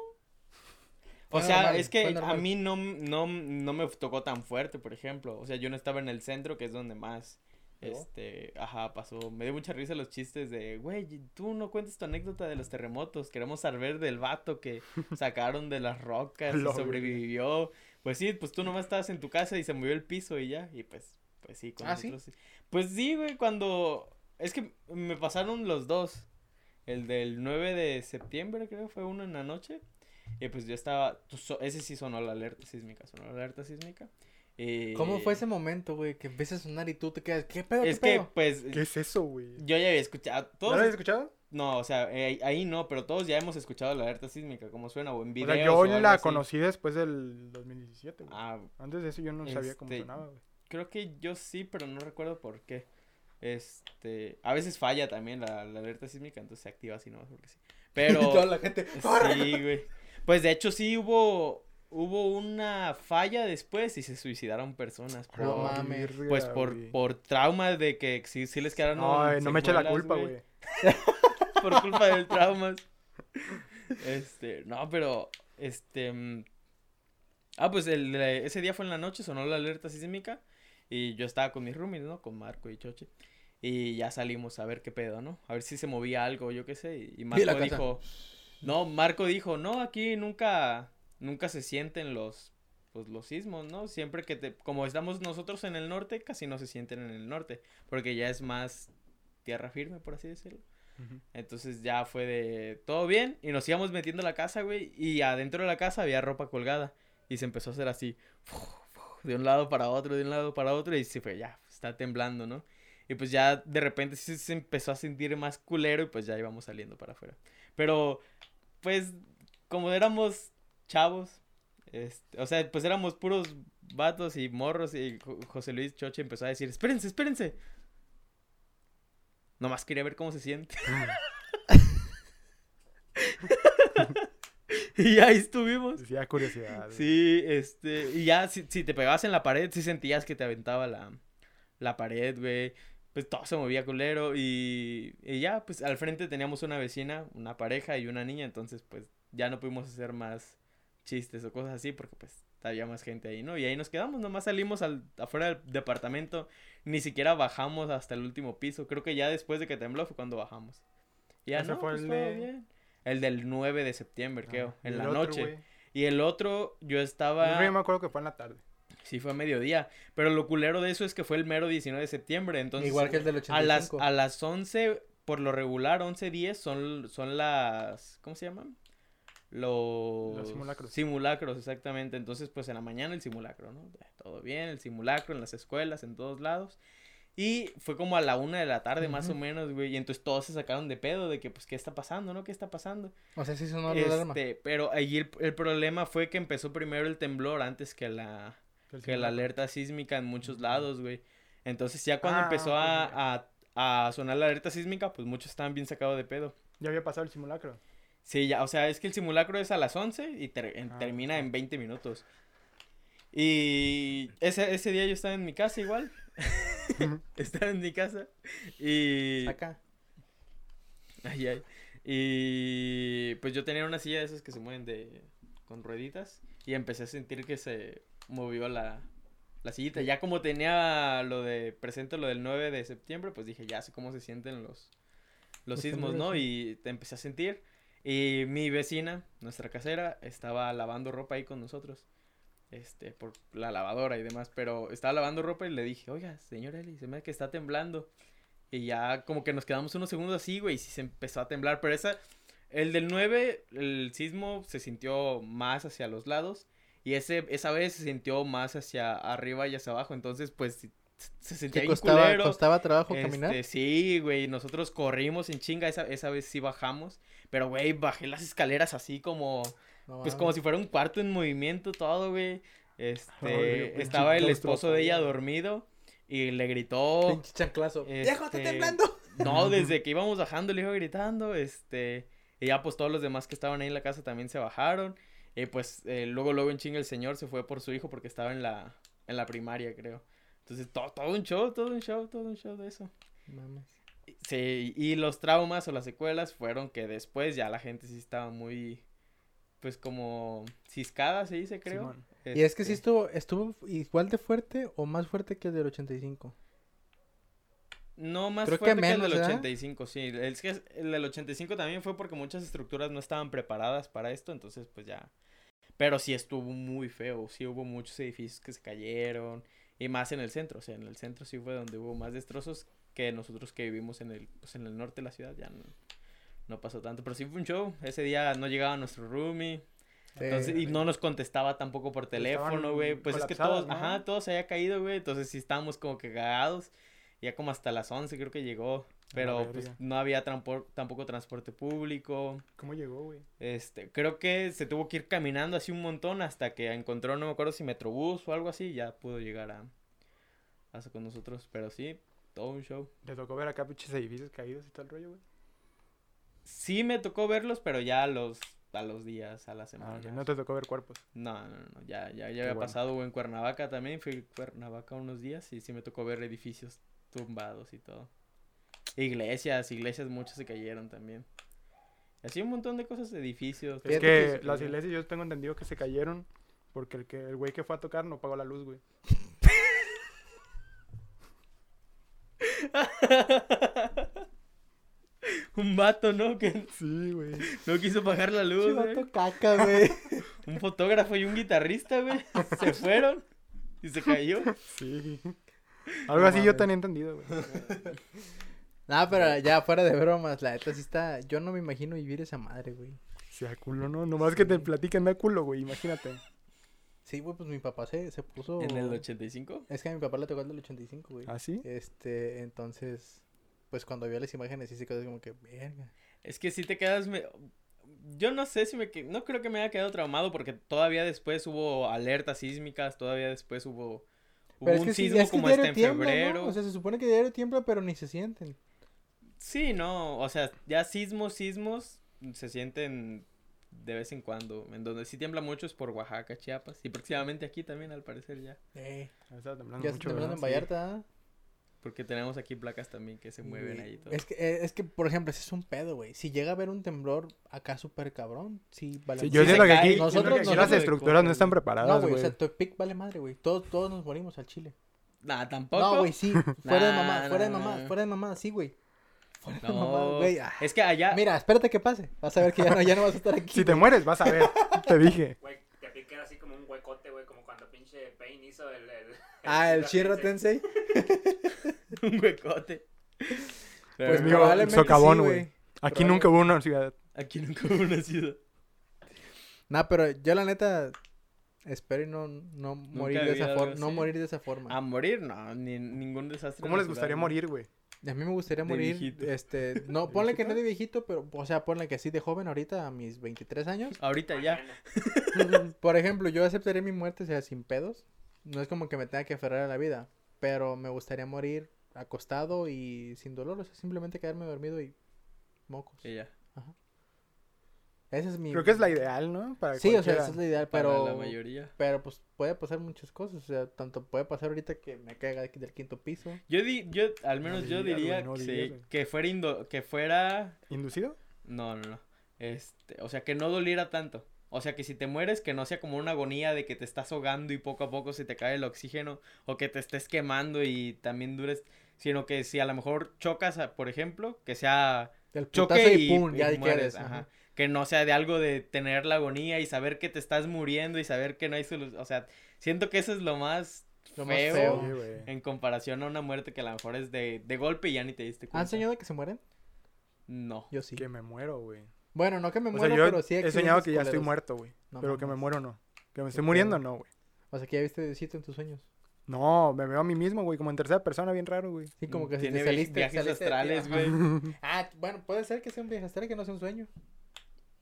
O sea, normal, es que a mí no, no, no me tocó tan fuerte, por ejemplo. O sea, yo no estaba en el centro, que es donde más Este, ajá, pasó. Me dio mucha risa los chistes de, güey, tú no cuentes tu anécdota de los terremotos. Queremos saber del vato que sacaron de las rocas y sobrevivió. Pues sí, pues tú nomás estabas en tu casa y se movió el piso y ya. Y pues, pues sí, con ¿Ah, sí? nosotros sí. Pues sí, güey, cuando. Es que me pasaron los dos. El del 9 de septiembre, creo, fue uno en la noche. Y pues yo estaba. pues, Ese sí sonó la alerta sísmica. Sonó la alerta sísmica. Y... ¿Cómo fue ese momento, güey? Que empieza a sonar y tú te quedas, ¿qué pedo, Es qué que, pedo? pues. ¿Qué es eso, güey? Yo ya había escuchado. ¿No Todos. lo habías escuchado? No, o sea, eh, ahí no, pero todos ya hemos escuchado la alerta sísmica, cómo suena, o en O videos. sea, yo o algo la así. conocí después del 2017, güey. Ah, Antes de eso yo no sabía cómo Este, sonaba, güey. creo que yo sí, pero no recuerdo por qué. Este, a veces falla también la, la alerta sísmica, entonces se activa así, no sé por qué sí. Pero, Y toda la gente, ¡corre! sí, güey. Pues de hecho sí hubo, hubo una falla después y se suicidaron personas. No por- mames. Verga, Pues por, por traumas de que sí, sí les quedaron Ay, no me eche la culpa, güey. por culpa del traumas. Este, no, pero, este, mm, ah, pues el, ese día fue en la noche, sonó la alerta sísmica y yo estaba con mis roomies, ¿no? Con Marco y Choche. Y ya salimos a ver qué pedo, ¿no? A ver si se movía algo, yo qué sé. Y, Marco dijo, no, Marco dijo, no, aquí nunca, nunca se sienten los, pues los sismos, ¿no? Siempre que te, como estamos nosotros en el norte, casi no se sienten en el norte, porque ya es más tierra firme, por así decirlo. Entonces ya fue de todo bien y nos íbamos metiendo a la casa, güey, y adentro de la casa había ropa colgada y se empezó a hacer así, de un lado para otro, de un lado para otro y se fue, ya, está temblando, ¿no? Y pues ya de repente sí se empezó a sentir más culero y pues ya íbamos saliendo para afuera. Pero pues como éramos chavos, este, o sea, pues éramos puros vatos y morros y Jo- José Luis Choche empezó a decir, espérense, espérense. Nomás quería ver cómo se siente. y ahí estuvimos. Decía curiosidad. Sí, este, y ya si, si te pegabas en la pared, sí sentías que te aventaba la, la pared, güey. Pues todo se movía culero y, y ya, pues al frente teníamos una vecina, una pareja y una niña, entonces pues ya no pudimos hacer más chistes o cosas así porque pues había más gente ahí, ¿no? Y ahí nos quedamos, nomás salimos al, afuera del departamento, ni siquiera bajamos hasta el último piso, creo que ya después de que tembló fue cuando bajamos. Y Ya Ese no, fue pues el de- bien. El del 9 de septiembre, creo, Ah, en y la otro, noche. Y el otro, yo estaba... yo me acuerdo que fue en la tarde. Sí, fue a mediodía. Pero lo culero de eso es que fue el mero 19 de septiembre. Entonces, Igual que el del a 85. las, a las 11, por lo regular, 11.10 son, son las. ¿Cómo se llaman? Los, Los simulacros. Simulacros, exactamente. Entonces, pues en la mañana el simulacro, ¿no? Todo bien, el simulacro en las escuelas, en todos lados. Y fue como a la una de la tarde, más o menos, güey. Y entonces todos se sacaron de pedo de que, pues, ¿qué está pasando, no? ¿Qué está pasando? O sea, sí sonó la alarma. Este, pero allí el, el problema fue que empezó primero el temblor antes que la, que la alerta sísmica en muchos lados, güey. Entonces ya cuando Ah, empezó a, a, a sonar la alerta sísmica, pues muchos estaban bien sacados de pedo. Ya había pasado el simulacro. Sí, ya, o sea, es que el simulacro es a las 11 y ter- Ah, termina en 20 minutos. Y ese, ese día yo estaba en mi casa igual. estaba en mi casa. Y... Acá. Ay, ay. Y pues yo tenía una silla de esas que se mueven de con rueditas y empecé a sentir que se movió la, la sillita. Ya como tenía lo de presente lo del 9 de septiembre, pues dije, ya sé cómo se sienten los los Los sismos, ¿no? Y te empecé a sentir y mi vecina, nuestra casera, estaba lavando ropa ahí con nosotros. Este, por la lavadora y demás, pero estaba lavando ropa y le dije, oiga, señor Eli, se me hace que está temblando. Y ya como que nos quedamos unos segundos así, güey, y sí se empezó a temblar. Pero esa, el del 9, el sismo se sintió más hacia los lados. Y ese, esa vez se sintió más hacia arriba y hacia abajo. Entonces, pues, se sentía ¿Te bien costaba, culero. costaba trabajo caminar? Este, sí, güey, nosotros corrimos en chinga, esa, esa vez sí bajamos. Pero, güey, bajé las escaleras así como, No pues como si fuera un cuarto en movimiento todo, güey. Este, estaba el esposo de ella dormido y le gritó. Pinche chanclazo. ¡Viejo, está Este, temblando! No, desde que íbamos bajando le iba gritando, este, y ya pues todos los demás que estaban ahí en la casa también se bajaron. Y pues eh, luego, luego en chinga el señor se fue por su hijo porque estaba en la, en la primaria, creo. Entonces, todo, todo un show, todo un show, todo un show de eso. Mames. Sí, y los traumas o las secuelas fueron que después ya la gente sí estaba muy, pues como ciscada, se dice, creo. Simón. Y es que sí Este, estuvo, estuvo igual de fuerte o más fuerte que el del 85. No, más Creo que fuerte que, el del ¿verdad? 85, sí. Es que el del 85 también fue porque muchas estructuras no estaban preparadas para esto, entonces pues ya. Pero sí estuvo muy feo, sí hubo muchos edificios que se cayeron, y más en el centro, o sea, en el centro sí fue donde hubo más destrozos que nosotros que vivimos en el, pues, en el norte de la ciudad, ya no, no pasó tanto, pero sí fue un show. Ese día no llegaba nuestro roomie, Sí. entonces, y no nos contestaba tampoco por teléfono, güey. Pues es que todos, ¿no? ajá, todos se había caído, güey. Entonces sí estábamos como que cagados. Ya como hasta las 11 creo que llegó. Pero pues no había tampoco transporte público. ¿Cómo llegó, güey? Este, creo que se tuvo que ir caminando así un montón hasta que encontró, no me acuerdo si Metrobús o algo así, ya pudo llegar a hasta con nosotros. Pero sí, todo un show. ¿Te tocó ver acá pinches edificios caídos y todo el rollo, güey? Sí me tocó verlos, pero ya a los, a los días, a la Ah, semana. No te tocó ver cuerpos. No, no, no, ya, ya, ya había bueno. pasado en Cuernavaca también, fui a Cuernavaca unos días y sí me tocó ver edificios tumbados y todo. Iglesias, iglesias muchas se cayeron también. Así un montón de cosas, edificios. Es que, las iglesias yo tengo entendido que se cayeron porque el que el güey que fue a tocar no pagó la luz, güey. un vato, ¿no? Que Sí, güey. no quiso pagar la luz, güey. vato caca, güey. Un fotógrafo y un guitarrista, güey. Se fueron y se cayó. Sí. Algo así yo tenía entendido, güey. No, pero ya fuera de bromas, la neta sí está. Yo no me imagino vivir esa madre, güey. Sí, a culo, ¿no? Nomás que te platiquen da culo, güey. Imagínate. Sí, güey, pues mi papá se, se puso. ¿En el 85? Es que a mi papá le tocó el del 85, güey. ¿Ah, sí? Este, entonces, pues cuando vio las imágenes sí se quedó como que, verga. Es que si te quedas... me- Yo no sé si me... que- No creo que me haya quedado traumado porque todavía después hubo alertas sísmicas, todavía después hubo... Hubo Pero es un que sí, sismo es que como hasta en tiembla, ¿no? febrero. O sea, se supone que diario tiembla, pero ni se sienten. Sí, no, o sea, ya sismos, sismos se sienten de vez en cuando. En donde sí tiembla mucho es por Oaxaca, Chiapas. Y próximamente aquí también, al parecer ya. Eh, Estaba temblando ya está mucho, temblando en. Vallarta. ¿ah? Porque tenemos aquí placas también que se mueven Güey, ahí y todo. Es que, eh, es que, por ejemplo, ese es un pedo, güey. Si llega a haber un temblor acá súper cabrón, sí vale Sí, madre. yo Sí, siento que aquí, nosotros- las estructuras no están No, preparadas, güey, o güey. sea, Tepic vale madre, güey. Todos, todos nos morimos al chile. Nah, tampoco. No, güey, sí. Fuera de mamá, fuera de mamá, nah. fuera de mamá, sí, güey. Fuera No, mamá, güey. ah. Es que allá. Mira, espérate que pase. Vas a ver que ya no, ya no vas a estar aquí. Si te mueres, vas a ver. Te dije. Güey, te pique así como un huecote, güey, como cuando pinche Pain hizo el... el Ah, el Shiro Tensei. Tensei. un huecote. Pues Pero mío, probablemente socavón, sí, güey. Aquí nunca hubo una ciudad. aquí nunca hubo una ciudad. Nah, pero yo la neta espero y no, no morir de esa forma. No morir de esa forma. A morir, no, ni, ningún desastre. ¿Cómo les gustaría morir, güey? A mí me gustaría morir, viejito. este, no, ¿De ponle que no viejito? de viejito, pero, o sea, ponle que así de joven ahorita a mis 23 años. Ahorita ya. Por ejemplo, yo aceptaría mi muerte, o sea, sin pedos. No es como que me tenga que aferrar a la vida, pero me gustaría morir acostado y sin dolor, o sea, simplemente quedarme dormido y mocos. Y ya. Esa es mi... Creo que es la ideal, ¿no? Para Sí, o sea, esa es la ideal, Para pero... la mayoría. Pero pues puede pasar muchas cosas, o sea, tanto puede pasar ahorita que me caiga del quinto piso. Yo, di, yo al menos yo diría no que, sí, fuera indo- que fuera ¿Inducido? no, no, no. Este, o sea, que no doliera tanto. O sea, que si te mueres que no sea como una agonía de que te estás ahogando y poco a poco se te cae el oxígeno o que te estés quemando y también dures, sino que si a lo mejor chocas, por ejemplo, que sea El choque y, y pum, y ya mueres, ajá. ajá. Que no sea de algo de tener la agonía y saber que te estás muriendo y saber que no hay solución. O sea, siento que eso es lo más Lo más feo, en comparación a una muerte que a lo mejor es de, de golpe y ya ni te diste cuenta. ¿Han soñado que se mueren? No. Yo sí. Que me muero, güey. Bueno, no que me O sea, muero, yo pero sí he soñado que ya estoy muerto, güey. No pero que me muero, no. Que me estoy muriendo, no, güey. O sea, que ya viste Diosito en tus sueños. No, me veo a mí mismo, güey, como en tercera persona, bien raro, güey. Sí, como que si te saliste, viajes saliste astrales, güey. Ah, bueno, puede ser que sea un viaje astral que no sea un sueño.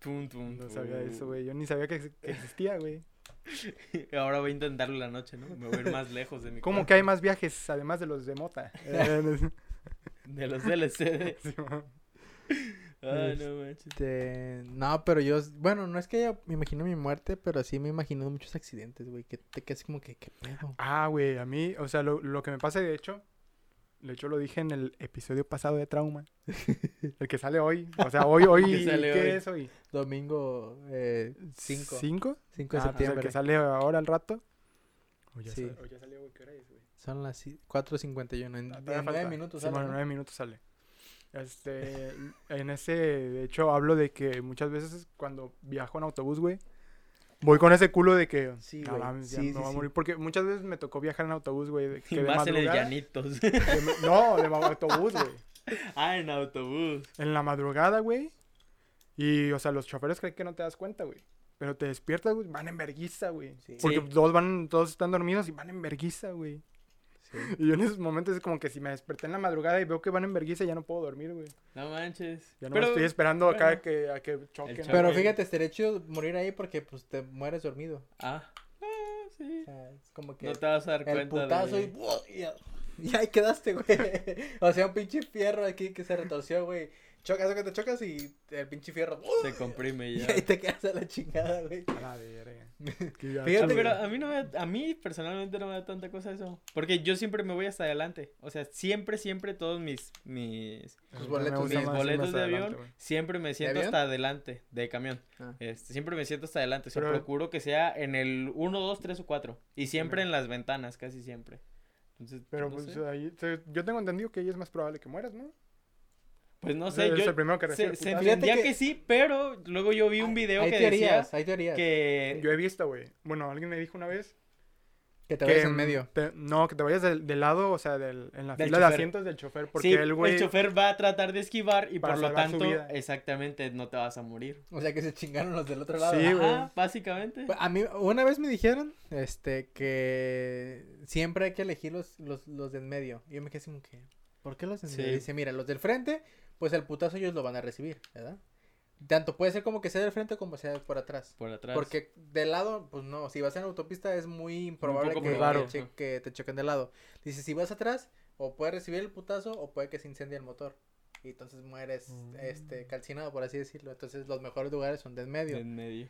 Tum, tum, No sabía eso, güey. Yo ni sabía que, ex- que existía, güey. Ahora voy a intentarlo en la noche, ¿no? Me voy a ir más lejos de mi ¿Cómo cuarto. que hay más viajes además de los de mota? De los DLC. sí. Ay, no manches. Este, no, pero yo, bueno, no es que haya- me imagino mi muerte, pero sí me imagino muchos accidentes, güey, que te quedas como que, ¿qué pedo? ah, güey, a mí, o sea, lo, lo que me pasa, de hecho, de hecho lo dije en el episodio pasado de Trauma. el que sale hoy. O sea, hoy, hoy, Que sale ¿qué hoy. es hoy? Domingo, eh, 5, ¿Cinco? 5 de Ah, pues el septiembre. que sale ahora al rato. O ya, Sí. sal- o ya salió. ¿Qué hora es, güey? Son las ci- 4.51. En, Ah, en todavía 9 falta. minutos. Sí, sale, bueno, ¿no? nueve minutos sale. Este, en ese, de hecho, hablo de que muchas veces cuando viajo en autobús, güey, voy con ese culo de que, Sí, "No güey, ya sí, sí, voy a morir", Porque muchas veces me tocó viajar en autobús, güey, de, Y que de más en el llanitos. de no, de autobús, güey. ah, en autobús. En la madrugada, güey. Y, o sea, los choferes creen que no te das cuenta, güey. Pero te despiertas, güey, van en verguiza, güey. Porque todos van, todos están dormidos y van en verguiza, güey. Sí. Y yo en esos momentos es como que si me desperté en la madrugada y veo que van en verguiza, ya no puedo dormir, güey. No manches. Ya no Pero- estoy esperando acá bueno. a que, a que choquen. choque. Pero fíjate, estaría chido morir ahí porque pues te mueres dormido. Ah, ah, sí. O sea, es como que No te vas a dar el cuenta putazo de... y, y, y ahí quedaste, güey. o sea, un pinche fierro aquí que se retorció, güey. Chocas, que te chocas y el pinche fierro. Se comprime Y ya. ahí te quedas a la chingada, güey. A gacho, Fíjate pero a mí no me, a mí personalmente no me da tanta cosa eso, porque yo siempre me voy hasta adelante, o sea, siempre, siempre todos mis, mis, Tus mí boletos, mis de avión, siempre me siento hasta adelante, de camión, Ah. este, siempre me siento hasta adelante, o sea, Pero- procuro que sea en el 1, 2, 3 o 4, y siempre en las ventanas, casi siempre, entonces, Pero no pues sé. ahí, yo tengo entendido que ahí es más probable que mueras, ¿no? Pues no sé, es yo, el primero que se, entendía que- que... sí, pero luego yo vi un video hay que teorías, decía hay teorías. que... Yo he visto, güey. Bueno, alguien me dijo una vez Que te que vayas en medio. te- no, que te vayas del, del lado, o sea, del, en la Del fila de asientos del chofer, porque sí, el güey... el chofer va a tratar de esquivar y para por lo tanto, exactamente, no te vas a morir. O sea, que se chingaron los del otro lado. Sí, güey. Ajá, básicamente. A mí, una vez me dijeron, este, que siempre hay que elegir los, los, los de en medio. Y yo me quedé así como que, ¿por qué los de en medio? Sí. Dice, mira, los del frente, pues el putazo ellos lo van a recibir, ¿verdad? Tanto puede ser como que sea del frente como sea por atrás. Por atrás. Porque del lado, pues no, si vas en autopista es muy improbable que, te choquen de lado. Dice, si vas atrás, o puedes recibir el putazo o puede que se incendie el motor. Y entonces mueres, Mm. este, calcinado, por así decirlo. Entonces los mejores lugares son de en medio. De en medio.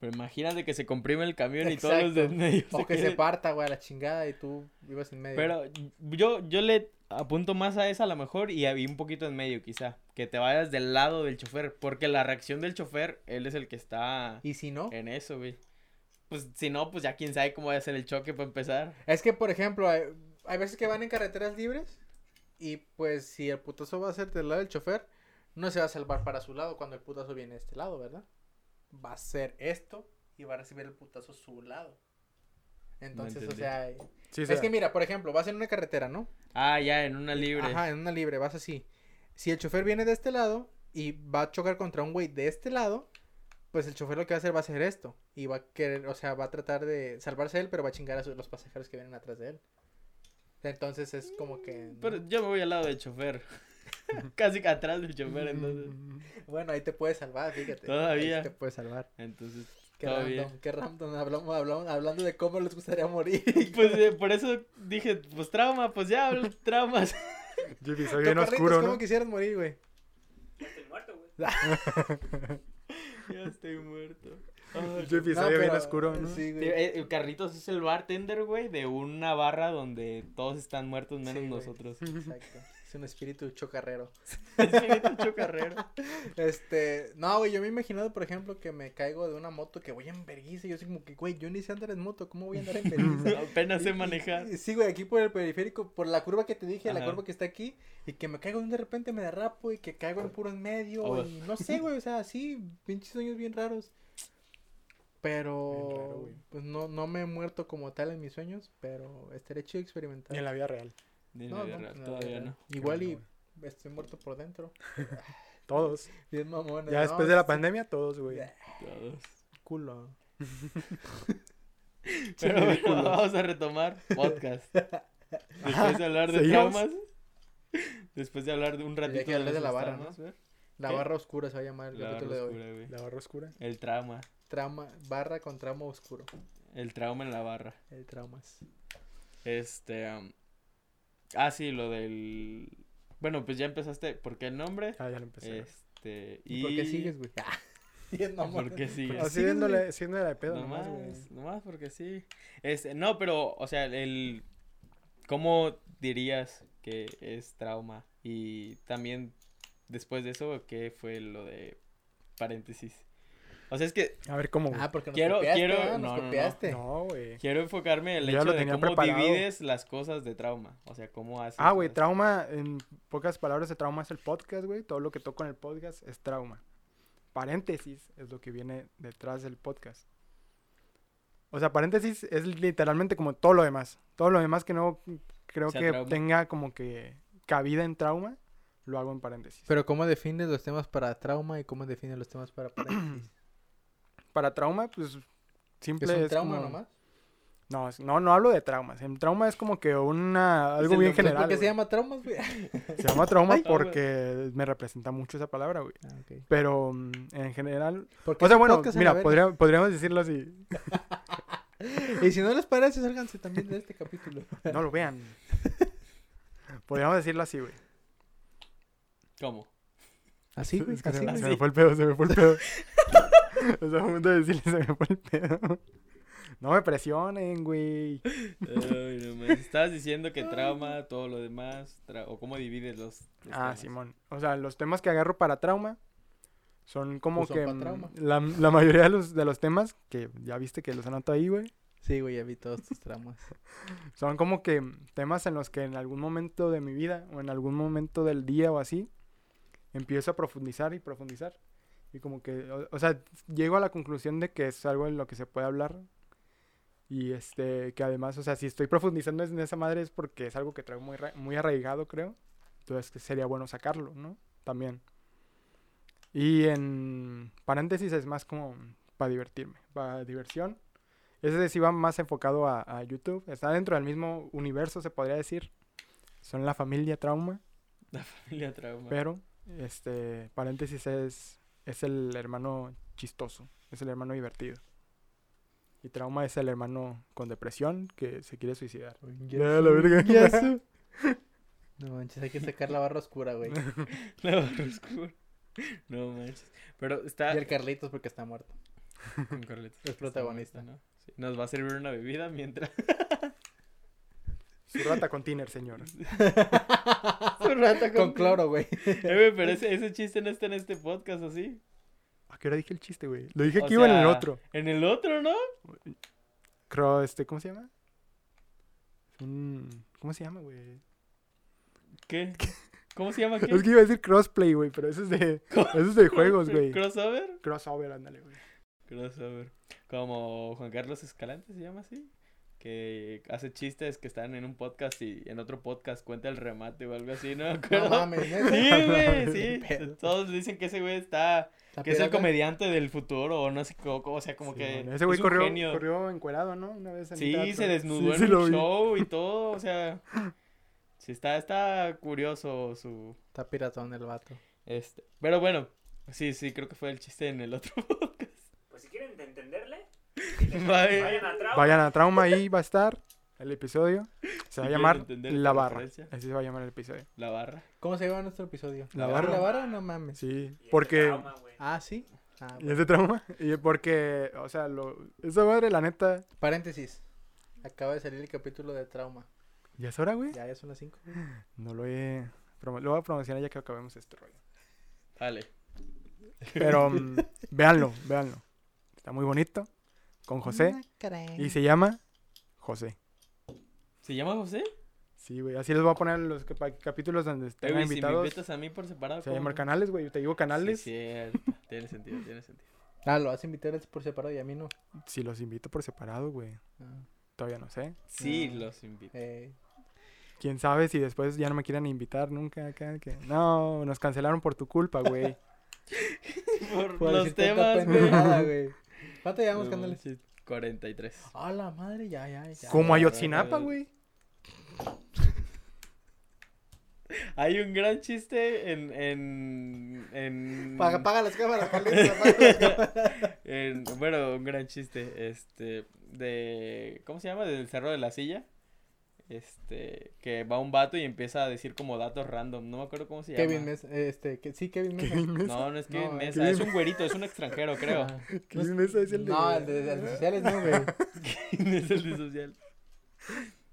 Pero imagínate que se comprime el camión y todos los de medio. O que se parta, güey, a la chingada y tú vivas en medio. Pero yo, yo le apunto más a esa a lo mejor y un poquito en medio quizá. Que te vayas del lado del chofer. Porque la reacción del chofer, él es el que está Y si no, en eso, güey. Pues si no, pues ya quién sabe cómo va a ser el choque para empezar. es que, por ejemplo, hay, hay veces que van en carreteras libres y pues si el putazo va a ser del lado del chofer, no se va a salvar para su lado cuando el putazo viene de este lado, ¿verdad? Va a ser esto y va a recibir el putazo su lado. Entonces, o sea, Sí, es sea, que mira, por ejemplo, vas en una carretera, ¿no? Ah, ya, en una libre. Ajá, en una libre, vas así. Si el chofer viene de este lado y va a chocar contra un güey de este lado, pues el chofer lo que va a hacer va a hacer esto. Y va a querer, o sea, va a tratar de salvarse él, pero va a chingar a los pasajeros que vienen atrás de él. Entonces es como que... Pero ¿no? yo me voy al lado del chofer. Casi que atrás del chofer, entonces. Bueno, ahí te puedes salvar, fíjate. Todavía. Ahí te puedes salvar. Entonces, Qué todo random, bien. qué random. Hablamos, hablamos, hablando de cómo les gustaría morir. Pues eh, por eso dije, pues trauma, pues ya, traumas. Tú, soy bien oscuro, ¿Cómo ¿no? quisieras morir, güey? Ya estoy muerto, güey. ya estoy muerto. Jimmy, No, soy bien pero- oscuro, ¿no? Sí, güey. eh, el Carlitos es el bartender, güey, de una barra donde todos están muertos menos Sí, güey. nosotros. Exacto. Es un espíritu chocarrero. Espíritu chocarrero. Este, no, güey, yo me he imaginado, por ejemplo, que me caigo de una moto que voy en vergüenza. Y yo soy como que, güey, yo ni sé andar en moto, ¿cómo voy a andar en vergüenza? Apenas sé manejar. Sí, güey, aquí por el periférico, por la curva que te dije, la curva que está aquí, y que me caigo de repente me derrapo y que caigo en puro en medio, Oh. y no sé, güey, o sea, sí, pinches sueños bien raros. Pero, raro, pues no, no me he muerto como tal en mis sueños, pero estaré chido experimentar. En la vida real. No, la no, real, todavía no. Igual y estoy muerto por dentro. Todos. Bien mamones. Ya no, después de la sí, pandemia, todos, güey. Todos. Culo. Pero bueno, vamos a retomar podcast. Después de hablar de ¿Seguimos? traumas. Después de hablar de un ratito que de la barra, ¿no? La ¿Qué? barra oscura se va a llamar el La barra capítulo de hoy. oscura, güey. La barra oscura. El trauma. Trama, barra con tramo oscuro. El trauma en la barra. El traumas. Este. am, ah, sí, lo del. Bueno, pues ya empezaste. ¿Por qué el nombre? Ah, ya lo empecé. Este. ¿Y por qué sigues, güey? Bien mamón. ¿Por qué sigues? Así sigues, viéndole, siéndole de pedo nomás, nomás, nomás porque sí. Este, no, pero, o sea, el. ¿Cómo dirías que es trauma? Y también, después de eso, ¿qué fue lo de paréntesis? O sea, es que A ver, ¿cómo, güey? Ah, porque nos Quiero- copiaste, quiero- no, Nos no, no. copiaste. No, güey. quiero enfocarme en el Yo hecho de cómo preparado. divides las cosas de trauma. O sea, cómo haces. Ah, güey, las- trauma, en pocas palabras, de trauma es el podcast, güey. Todo lo que toco en el podcast es trauma. Paréntesis es lo que viene detrás del podcast. O sea, paréntesis es literalmente como todo lo demás. Todo lo demás que no creo Sea que trauma. tenga como que cabida en trauma, lo hago en paréntesis. Pero ¿cómo defines los temas para trauma y cómo defines los temas para paréntesis? Para trauma, pues ¿Es simple un es trauma como- nomás? No, es- no, no hablo de traumas. En trauma es como que una algo el bien general. ¿Por qué se llama traumas, güey? Se llama trauma Ay. porque me representa mucho esa palabra, güey. Ah. Pero mm, en general, ¿Por qué o sea, este bueno, mira, podría- podríamos decirlo así. Y si no les parece, sálganse también de este capítulo. No lo vean. Podríamos decirlo así, güey. ¿Cómo? Así, güey, así, se, güey. se me fue el pedo, se me fue el pedo. o sea, a punto de decirle se me fue el pedo. No me presionen, güey. Ay, no manches. Estabas diciendo que trauma, todo lo demás, tra- o cómo divides los. los Ah, temas. Simón. O sea, los temas que agarro para trauma son como Pues son que trauma. la, la mayoría de los, de los temas, que ya viste que los anoto ahí, güey, Sí, güey, ya vi todos tus traumas. son como que temas en los que en algún momento de mi vida o en algún momento del día o así, empiezo a profundizar y profundizar. Y como que, o, o sea, llego a la conclusión de que es algo en lo que se puede hablar. Y este, que además, o sea, si estoy profundizando en esa madre es porque es algo que traigo muy, muy arraigado, creo. Entonces que sería bueno sacarlo, ¿no? También. Y en paréntesis es más como para divertirme, para diversión. Ese sí va más enfocado a, a YouTube. Está dentro del mismo universo, se podría decir. Son la familia trauma. La familia trauma. Pero, este, paréntesis es, es el hermano chistoso, es el hermano divertido. Y trauma es el hermano con depresión que se quiere suicidar. Ya, la verga. No manches, hay que sacar la barra oscura, güey. La barra oscura. No manches. Pero está. Y el Carlitos porque está muerto. con Carlitos. Es protagonista. ¿no? Sí. Nos va a servir una bebida mientras. Su rata con tiner, señor. Su rata Con cloro, güey. Eh, güey, pero ese, ese chiste no está en este podcast, ¿o sí? ¿A qué hora dije el chiste, güey? Lo dije O aquí o en el sea, otro. En el otro, ¿no? Creo, este, ¿cómo se llama? ¿Cómo se llama, güey? ¿Qué? ¿Cómo se llama qué? Es que iba a decir crossplay, güey, pero eso es de, eso es de juegos, güey. ¿Crossover? Crossover, ándale, güey. Crossover. Como Juan Carlos Escalante se llama así. Que hace chistes que están en un podcast y en otro podcast cuenta el remate o algo así, ¿no? me acuerdo? No mames. Sí, güey, sí. Todos dicen que ese güey está... ¿Está Que es el comediante del futuro o no sé cómo, o sea, como Sí, que... bueno, Ese güey es corrió, genio. corrió encuerado, ¿no? Una vez en Sí, teatro. se desnudó Sí, en vi. show y todo, o sea... Sí, está, está curioso su... Está piratón el vato. Este... Pero bueno, sí, sí, creo que fue el chiste en el otro podcast. Pues si quieren entenderle, Vaya. vayan a Trauma. Vayan a Trauma, ahí va a estar el episodio. Se va a llamar La Barra. Así se va a llamar el episodio. La barra. ¿Cómo se llama nuestro episodio? La ¿La barra. ¿La barra? No mames. Sí, Y es de porque... Trauma, güey. Ah, sí. Ah, ¿Y bueno. es de Trauma? Y porque, o sea, lo... esa madre, la neta... Paréntesis. Acaba de salir el capítulo de trauma. ¿Ya es hora, güey? Ya, ya son las 5. No lo he... Lo voy a promocionar ya que acabemos este rollo. Dale. Pero mm, véanlo, véanlo. Está muy bonito. Con José. Y se llama José. ¿Se llama José? Sí, güey. Así les voy a poner los capítulos donde Eh, tengan güey, si me invitados. invitas a mí por separado. se ¿cómo llaman canales, güey. Te digo canales. Sí, cierto. Tiene sentido, tiene sentido. Ah, lo vas a invitar por separado y a mí no. Si los invito por separado, güey. Ah, Todavía no sé. Sí, Ah. los invito. eh, Quién sabe si después ya no me quieren invitar nunca acá. Que... No, nos cancelaron por tu culpa, güey. Por, por los temas, güey. ¿Cuánto llevamos, No manches, 43. A la madre, ya, ya, ya. Como Ayotzinapa, güey. Hay un gran chiste en. en, en Paga, paga las cámaras, apaga las cámaras. en- bueno, un gran chiste. Este. De. ¿Cómo se llama? Del cerro de la silla. Este. Que va un vato y empieza a decir como datos random. No me acuerdo cómo se llama. Kevin Mesa, este, que, sí, Kevin Mesa. Kevin Mesa. No, no es Kevin No, Mesa. Kevin- Es un güerito, es un extranjero, creo. Kevin Mesa es el de... No, el de, de las sociales no, güey. ¿Quién es el de social?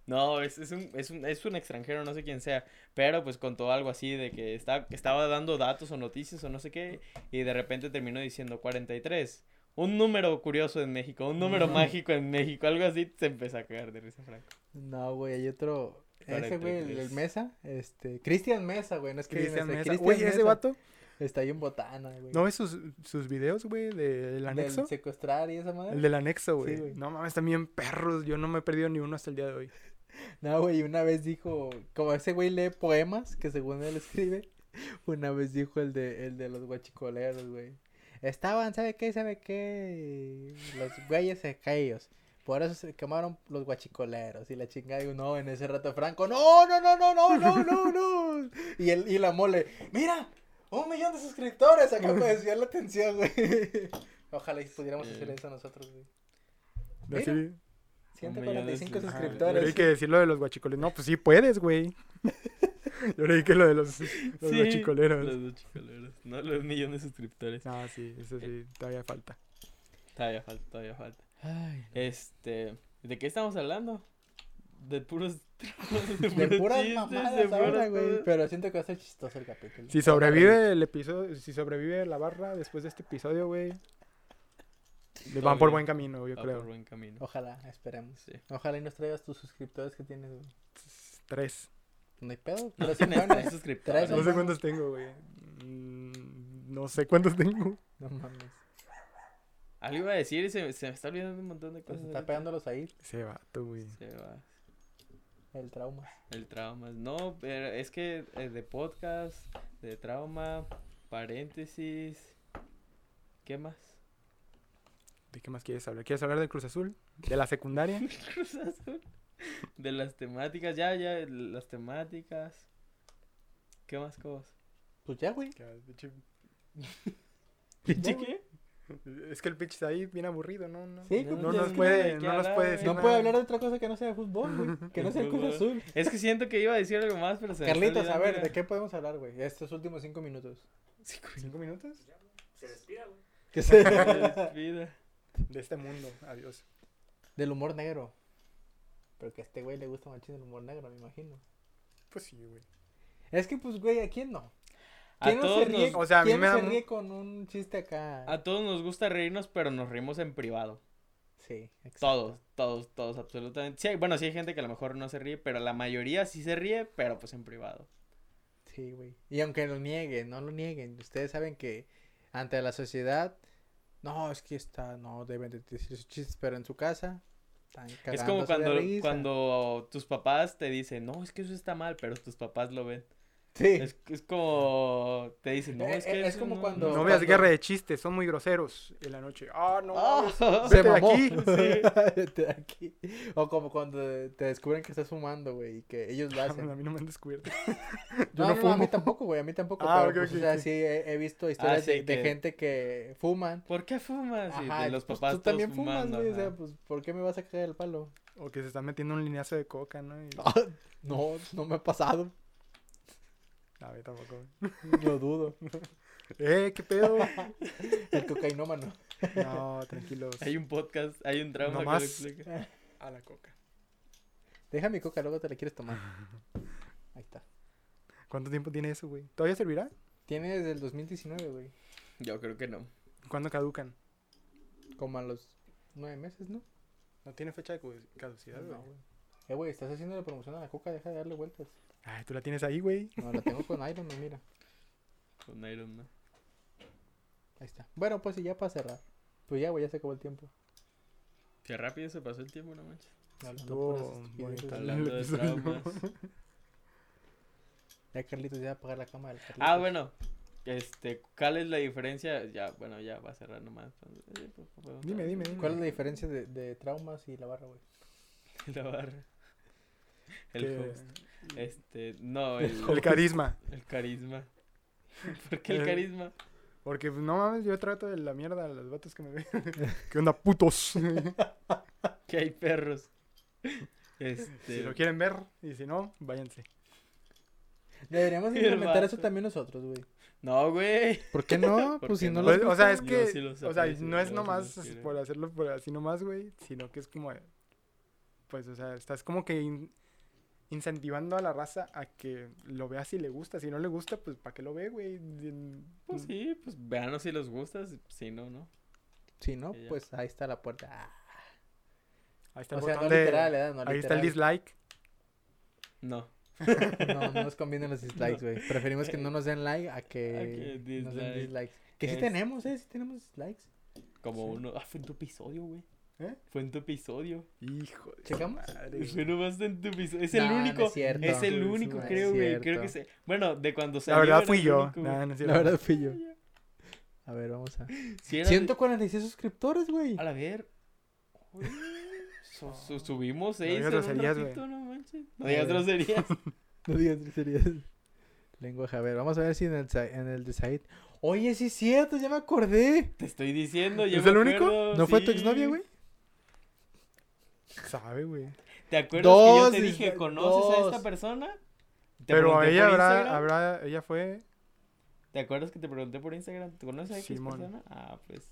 No, es, es, un, es, un, es un extranjero, no sé quién sea. Pero pues contó algo así de que está, estaba dando datos o noticias o no sé qué. Y de repente terminó diciendo 43. Un número curioso en México, un número No. mágico en México, algo así, se empezó a cagar de risa, Franco. No, güey, hay otro. Ese, güey, el, 43. el Mesa. Este. Cristian Mesa, güey. No es Cristian Cristian Mesa. Güey, ese vato. Está ahí en botana, güey. ¿No ves sus, sus videos, güey, del Del anexo? secuestrar y esa madre. El del anexo, güey. Sí, güey. no mames, también perros. Yo no me he perdido ni uno hasta el día de hoy. No, güey, una vez dijo, como ese güey lee poemas que según él escribe, una vez dijo el de, el de los guachicoleros, güey. Estaban, ¿sabe qué? ¿Sabe qué? Los güeyes ellos. Por eso se quemaron los guachicoleros y la chingada de uno en ese rato Franco. No, no, no, no, no, no, no, no. Y, el, y la mole, mira, un millón de suscriptores. Acá me decía la atención, güey. Ojalá y pudiéramos hacer eso nosotros, güey. Mira, sí. 145 suscriptores. Hay que decirlo de los guachicoleros. No, pues sí puedes, güey. Yo creí que lo de los, los Sí, guachicoleros. Los guachicoleros. No los millones de suscriptores. Ah, sí, eso sí, todavía falta. Todavía falta, todavía falta. Ay, Este, ¿de qué estamos hablando? De puros... De puras chistes, mamadas de ahora, puras güey. Pero siento que va a ser chistoso el capítulo. Si sobrevive el episodio, si sobrevive la barra después de este episodio, güey. le Van por buen camino, yo Va creo. por buen camino. Ojalá, esperemos. Sí. Ojalá y nos traigas tus suscriptores que tienes, güey. Tres. No hay pedo. No Pero si tienes pones- tres suscriptores. Tres No sé cuántos tengo, güey. Mm, No sé cuántos tengo. No mames. Algo iba a decir y se, se me está olvidando un montón de cosas. está ahorita. pegándolos ahí. Ese vato, güey. Se va. El trauma. El trauma. No, pero es que eh, de podcast, de trauma, paréntesis. ¿Qué más? ¿De qué más quieres hablar? ¿Quieres hablar del Cruz Azul? ¿De la secundaria? Cruz Azul. De las temáticas, ya, ya, las temáticas. ¿Qué más cosas? Pues ya, güey. ¿Pinche qué? Es que el pitch está ahí bien aburrido, ¿no? no Sí, No, no nos puede, no nos puede decir No nada. puede hablar de otra cosa que no sea de fútbol, güey. Que no sea el Cruz Fútbol. Azul. Es que siento que iba a decir algo más, pero se Carlitos, a ver. ¿de qué podemos hablar, güey? Estos últimos cinco minutos. Cinco ¿Cinco minutos? Se despida, güey. Que se... minutos de vida. De este mundo. Adiós. Del humor negro. Pero que a este güey le gusta machín el humor negro, me imagino. Pues sí, güey. Es que, pues, güey, ¿a quién no? A ¿Quién no se todos, ríe, nos, O sea, a mí quién me no da se ríe con un chiste acá? a todos nos gusta reírnos, pero nos rimos en privado. Sí, exacto. Todos, todos, todos, absolutamente. Sí, hay- bueno, sí hay gente que a lo mejor no se ríe, pero la mayoría sí se ríe, pero pues en privado. Sí, güey. Y aunque lo nieguen, no lo nieguen. Ustedes saben que ante la sociedad, no, es que está, no deben de decir sus chistes, pero en su casa Es como cuando, cuando tus papás te dicen, no, es que eso está mal, pero tus papás lo ven. Sí. Es, es como te dicen, no, Eh, es que eh, es eso como no- cuando- No veas cuando- guerra de chistes, son muy groseros en la noche. Ah, no. Ah, mames, Se vete de mamó. aquí. Vete de aquí. O como cuando te descubren que estás fumando, güey, y que ellos lo A hacen. mí no me han descubierto. No, no no, no, a mí fumo. tampoco, güey, a mí tampoco. Ah, pero, ok, pues, ok, o sea, sí he, he visto historias sí, de, de que- gente que fuman. ¿Por qué fumas? Y Ajá, de los pues, papás tú también fumas, güey, o sea, pues, ¿por qué me vas a caer el palo? O que se están metiendo un lineazo de coca, ¿no? Y... No, no me ha pasado, A ver, tampoco. lo dudo. Eh, ¿qué pedo? El cocainómano. No, tranquilos. Hay un podcast, hay un trauma No que lo. A la coca. Deja mi coca, luego te la quieres tomar. Ahí está. ¿Cuánto tiempo tiene eso, güey? ¿Todavía servirá? Tiene desde el 2019, güey. Yo creo que no. ¿Cuándo caducan? Como a los nueve meses, ¿no? No tiene fecha de caducidad, güey. No, güey. Eh, güey, estás haciendo la promoción a la coca, deja de darle vueltas. Ay, tú la tienes ahí, güey. No, la tengo con Iron Man, mira. Con Iron Man. Ahí está. Bueno, pues y ya para cerrar. Pues ya, güey, ya se acabó el tiempo. Qué rápido se pasó el tiempo, no manches. Hablando. Hablando de traumas. Ya Carlitos ya va a apagar la cama del Carlitos. Ah, bueno. Este, ¿cuál es la diferencia? Ya, bueno, ya va a cerrar nomás. Eh, pues, Dime, dime, dime. ¿Cuál es la diferencia de, de traumas y la barra, güey? La barra. El Que- host. Este, no, el, El carisma. el carisma. ¿Por qué el Eh, carisma? Porque, pues, no mames, yo trato de la mierda a los vatos que me ven. ¿Qué onda, putos? Que hay perros. si Este, lo quieren ver, y si no, váyanse. Deberíamos implementar eso también nosotros, güey. no, güey. ¿Por qué no? ¿Por pues si no, no? les Pues, o sea, es que, sí o sea, no es nomás por hacerlo por así nomás, güey, sino que es como, pues, o sea, estás como que in- incentivando a la raza a que lo vea si le gusta, si no le gusta, pues, ¿para qué lo ve, güey? Pues sí, pues veanos si les gusta, si no, no. Si no, pues ahí está la puerta. Ah. Ahí está O el sea, botón no de- literal, ¿verdad? No Ahí está el dislike. No. No, no nos convienen los dislikes, güey. Preferimos que no nos den like a que, A que nos den dislike. dislikes. Que sí Es- tenemos, ¿eh? Sí tenemos dislikes. Como Sí. uno. Ah, fue en tu episodio, güey. ¿Eh? Fue en tu episodio. Hijo de ¿Checamos? madre. Fue nomás en tu episodio. Es Nah, el no único. es cierto. es el único, creo, güey. Creo que se. Bueno, de cuando La salió. verdad era fui yo. único. Nah, no es La verdad fui yo. A ver, vamos a. Sí, era de- 146 suscriptores, güey. A la ver. Uy, su- su- subimos seis. digas en un groserías, güey. no manches. No digas groserías. No digas groserías. Lenguaje, a ver, vamos a ver si en el, en el de Said. Oye, sí es cierto, ya me acordé. Te estoy diciendo. yo ¿Es me el único? ¿No fue tu exnovia, güey? Sabe, güey. ¿Te acuerdas Dos, que yo te dije, ¿conoces a dos. esta persona? Te Pero ella habrá, habrá, ella fue. ¿Te acuerdas que te pregunté por Instagram? ¿Te conoces a X Simón. persona? Ah, pues.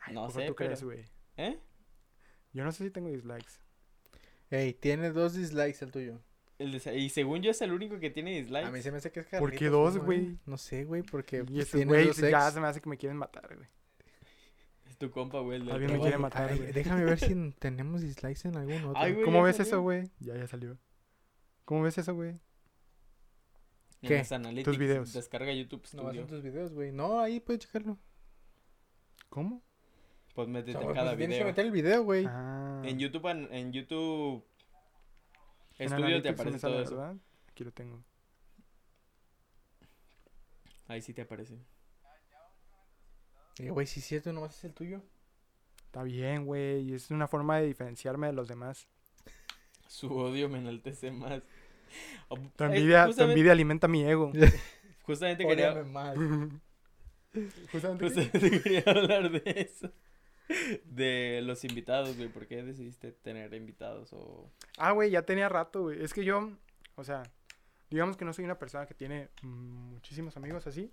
Ay, No ¿por qué sé, tú crees, pero- güey? ¿Eh? Yo no sé si tengo dislikes. Ey, tiene dos dislikes el tuyo. El de- y según yo es el único que tiene dislikes. A mí se me hace que es ¿Por qué Carlitos dos, güey? ¿eh? No sé, güey, porque Y pues, tiene güey ya se me hace que me quieren matar, güey. Tu compa, güey. Alguien me trabajo. quiere matar, güey. déjame ver si tenemos dislikes en algún otro. Ay, güey. ¿Cómo ves salió. eso, güey? Ya, ya salió. ¿Cómo ves eso, güey? En ¿Qué? las analytics, videos. Descarga YouTube no Studio. en tus videos, güey. No, ahí puedes checarlo. ¿Cómo? Pues O métete sea, en pues, cada tienes que video. meter el video, güey. Ah. En YouTube, en, en YouTube En Estudio te me aparece sale, todo eso. ¿verdad? Aquí lo tengo. Ahí sí te aparece. Eh, güey, si es cierto, nomás es el tuyo. Está bien, güey. Es una forma de diferenciarme de los demás. Su odio me enaltece más. O- Tu eh, envidia, tu envidia alimenta mi ego. justamente quería, más. Justamente. justamente quería hablar de eso. De los invitados, güey. ¿Por qué decidiste tener invitados? O... Ah, güey, ya tenía rato, güey. Es que yo, o sea, digamos que no soy una persona que tiene muchísimos amigos así,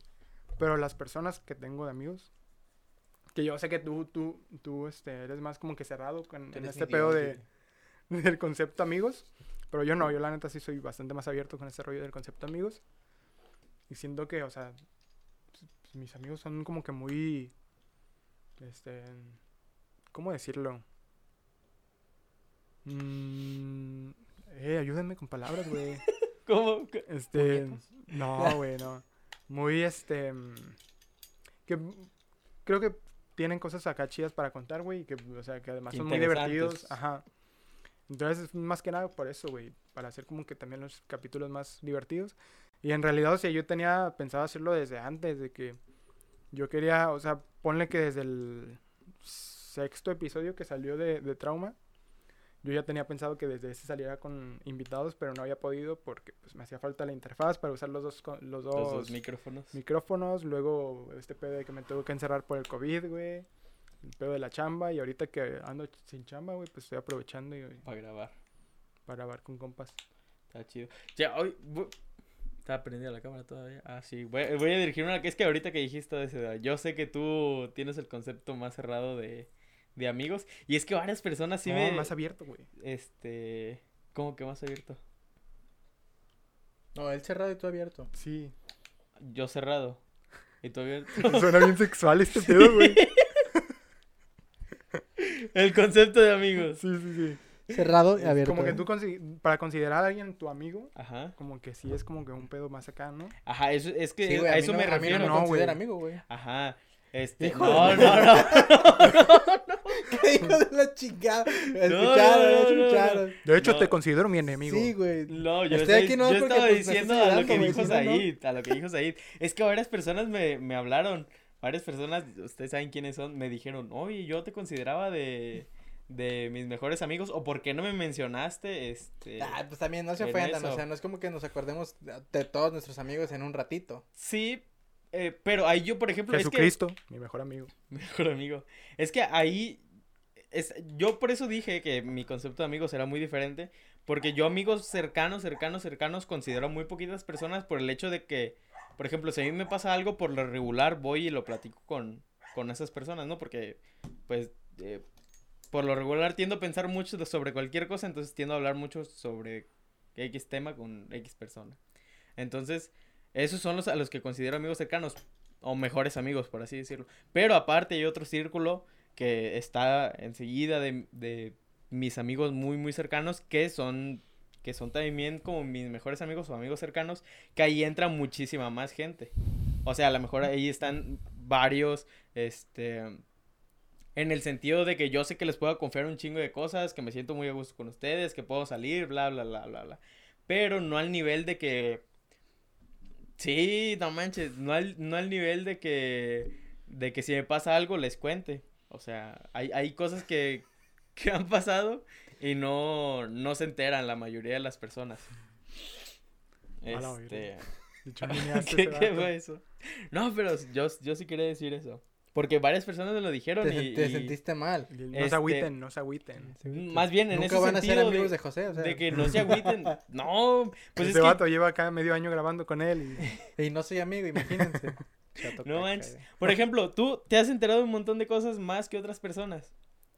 pero las personas que tengo de amigos, que yo sé que tú, tú, tú, este, eres más como que cerrado con en este pedo de, del concepto amigos, pero yo no, yo la neta sí soy bastante más abierto con este rollo del concepto amigos. Y siento que, o sea, pues, mis amigos son como que muy, este, ¿cómo decirlo? Mm, eh, ayúdenme con palabras, güey. ¿Cómo? Este, no, güey, no. Muy, este, que creo que tienen cosas acá chidas para contar, güey, y que, o sea, que además son muy divertidos. Ajá. Entonces, es más que nada por eso, güey, para hacer como que también los capítulos más divertidos. Y en realidad, o sea, yo tenía pensado hacerlo desde antes, de que yo quería, o sea, ponle que desde el sexto episodio que salió de, de Trauma, yo ya tenía pensado que desde ese saliera con invitados, pero no había podido porque pues, me hacía falta la interfaz para usar los dos, los dos, Los dos micrófonos. micrófonos. Luego este pedo de que me tuve que encerrar por el COVID, güey. El pedo de la chamba. Y ahorita que ando sin chamba, güey, pues estoy aprovechando y, Para grabar. para grabar con compas. Está chido. Ya, hoy. Está prendida la cámara todavía. Ah, sí. Voy, voy a dirigir una. que Es que ahorita que dijiste de ese. Yo sé que tú tienes el concepto más cerrado de, de amigos. Y es que varias personas sí no, me. más abierto, güey. Este. ¿Cómo que más abierto? No, él cerrado y tú abierto. Sí. Yo cerrado. Y tú abierto. Suena bien sexual este pedo, güey. el concepto de amigos. Sí, sí, sí. Cerrado y abierto. como que tú, para considerar a alguien tu amigo, Ajá. como que sí es como que un pedo más acá, ¿no? Ajá, eso, es que Sí, güey, a eso no- me A mí no refiero. me No, considera güey. amigo, güey. Ajá. Este. Hijo no, de- no, no. ¿Qué hijo de la chingada? no, Escucharon, no, no. escucharon. De hecho, No. te considero mi enemigo. Sí, güey. No, yo, Estoy estoy- aquí no yo porque, estaba pues, diciendo a lo que dijo. Said, a lo que dijo Said. Es que varias personas me, me hablaron, varias personas, ustedes saben quiénes son, me dijeron, oye, yo te consideraba de, de mis mejores amigos, o por qué no me mencionaste, este... Ah, pues también no se en ofendan, o sea, no es como que nos acordemos de todos nuestros amigos en un ratito. Sí, eh, pero ahí yo, por ejemplo, es que... Jesucristo, mi mejor amigo. Mejor amigo. Es que ahí. Es, yo por eso dije que mi concepto de amigos era muy diferente. Porque yo, amigos cercanos, cercanos, cercanos, considero muy poquitas personas por el hecho de que, por ejemplo, si a mí me pasa algo por lo regular, voy y lo platico con, con esas personas, ¿no? Porque, pues, eh, por lo regular tiendo a pensar mucho sobre cualquier cosa, entonces tiendo a hablar mucho sobre X tema con X persona. Entonces, esos son los a los que considero amigos cercanos o mejores amigos, por así decirlo. Pero aparte hay otro círculo que está enseguida de, de mis amigos muy, muy cercanos, que son, que son también como mis mejores amigos o amigos cercanos, que ahí entra muchísima más gente. O sea, a lo mejor ahí están varios, este, en el sentido de que yo sé que les puedo confiar un chingo de cosas, que me siento muy a gusto con ustedes, que puedo salir, bla, bla, bla, bla, bla. Pero no al nivel de que... Sí, no manches, no al, no al nivel de que... De que si me pasa algo les cuente. O sea, hay, hay cosas que, que han pasado y no, no se enteran la mayoría de las personas. Este... Dicho, ¿Qué, qué fue eso? No, pero yo, yo sí quería decir eso. Porque varias personas me lo dijeron Te, y... te y sentiste mal. No Este- se agüiten, no se agüiten. Más bien en Nunca ese van a ser sentido amigos de, de, José, o sea. de que no se agüiten. No, pues Ese es que... vato lleva acá medio año grabando con él y... Y no soy amigo, imagínense. Chato No manches. Por ejemplo, tú te has enterado de un montón de cosas más que otras personas.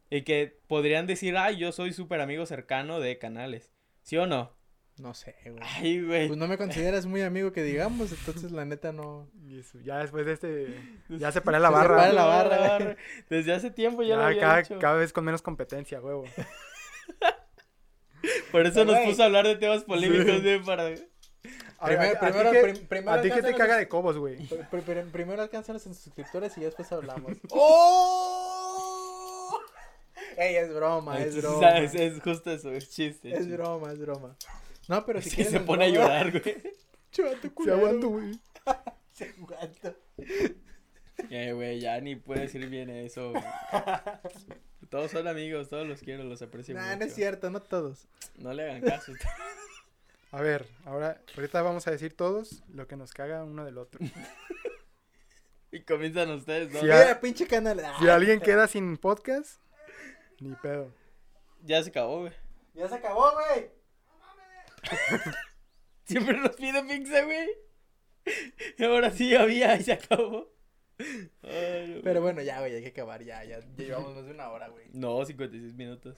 Y que podrían decir, ay, yo soy súper amigo cercano de canales. ¿Sí o no? No sé, güey. Ay, güey. Pues no me consideras muy amigo que digamos, entonces la neta no. eso, ya después de este... Ya se paré la barra. separa la barra. Desde hace tiempo ya, lo había cada, cada vez con menos competencia, huevo. Por eso nos Güey. puso a hablar de temas polémicos, Sí. güey, para... Primero- primero- ti que- prim- primero a ti que te caga de cobos, güey. Pr- pr- pr- primero alcánzalos en suscriptores y ya después hablamos. ¡Oh! Ey, es broma, es broma. sabes, es justo eso, es chiste. Es broma, es broma. No, pero si Sí, se es pone a llorar, güey. Se culero. aguanto, güey. Se aguanta. Eh, güey, ya ni puedo decir bien eso. güey. Todos son amigos, todos los quiero, los aprecio Nah, mucho. no es cierto, no todos. No le hagan caso. A ver, ahora, ahorita vamos a decir todos lo que nos caga uno del otro. y comienzan ustedes, ¿no? Sí, a- Mira, pinche canal. Si alguien queda sin podcast, ni pedo. Ya se acabó, güey. Ya se acabó, güey. Siempre nos pide pizza, güey. Y ahora sí había y se acabó. Ay, Pero bueno, ya, güey, hay que acabar. Ya, ya, ya llevamos más de una hora, güey. No, 56 minutos.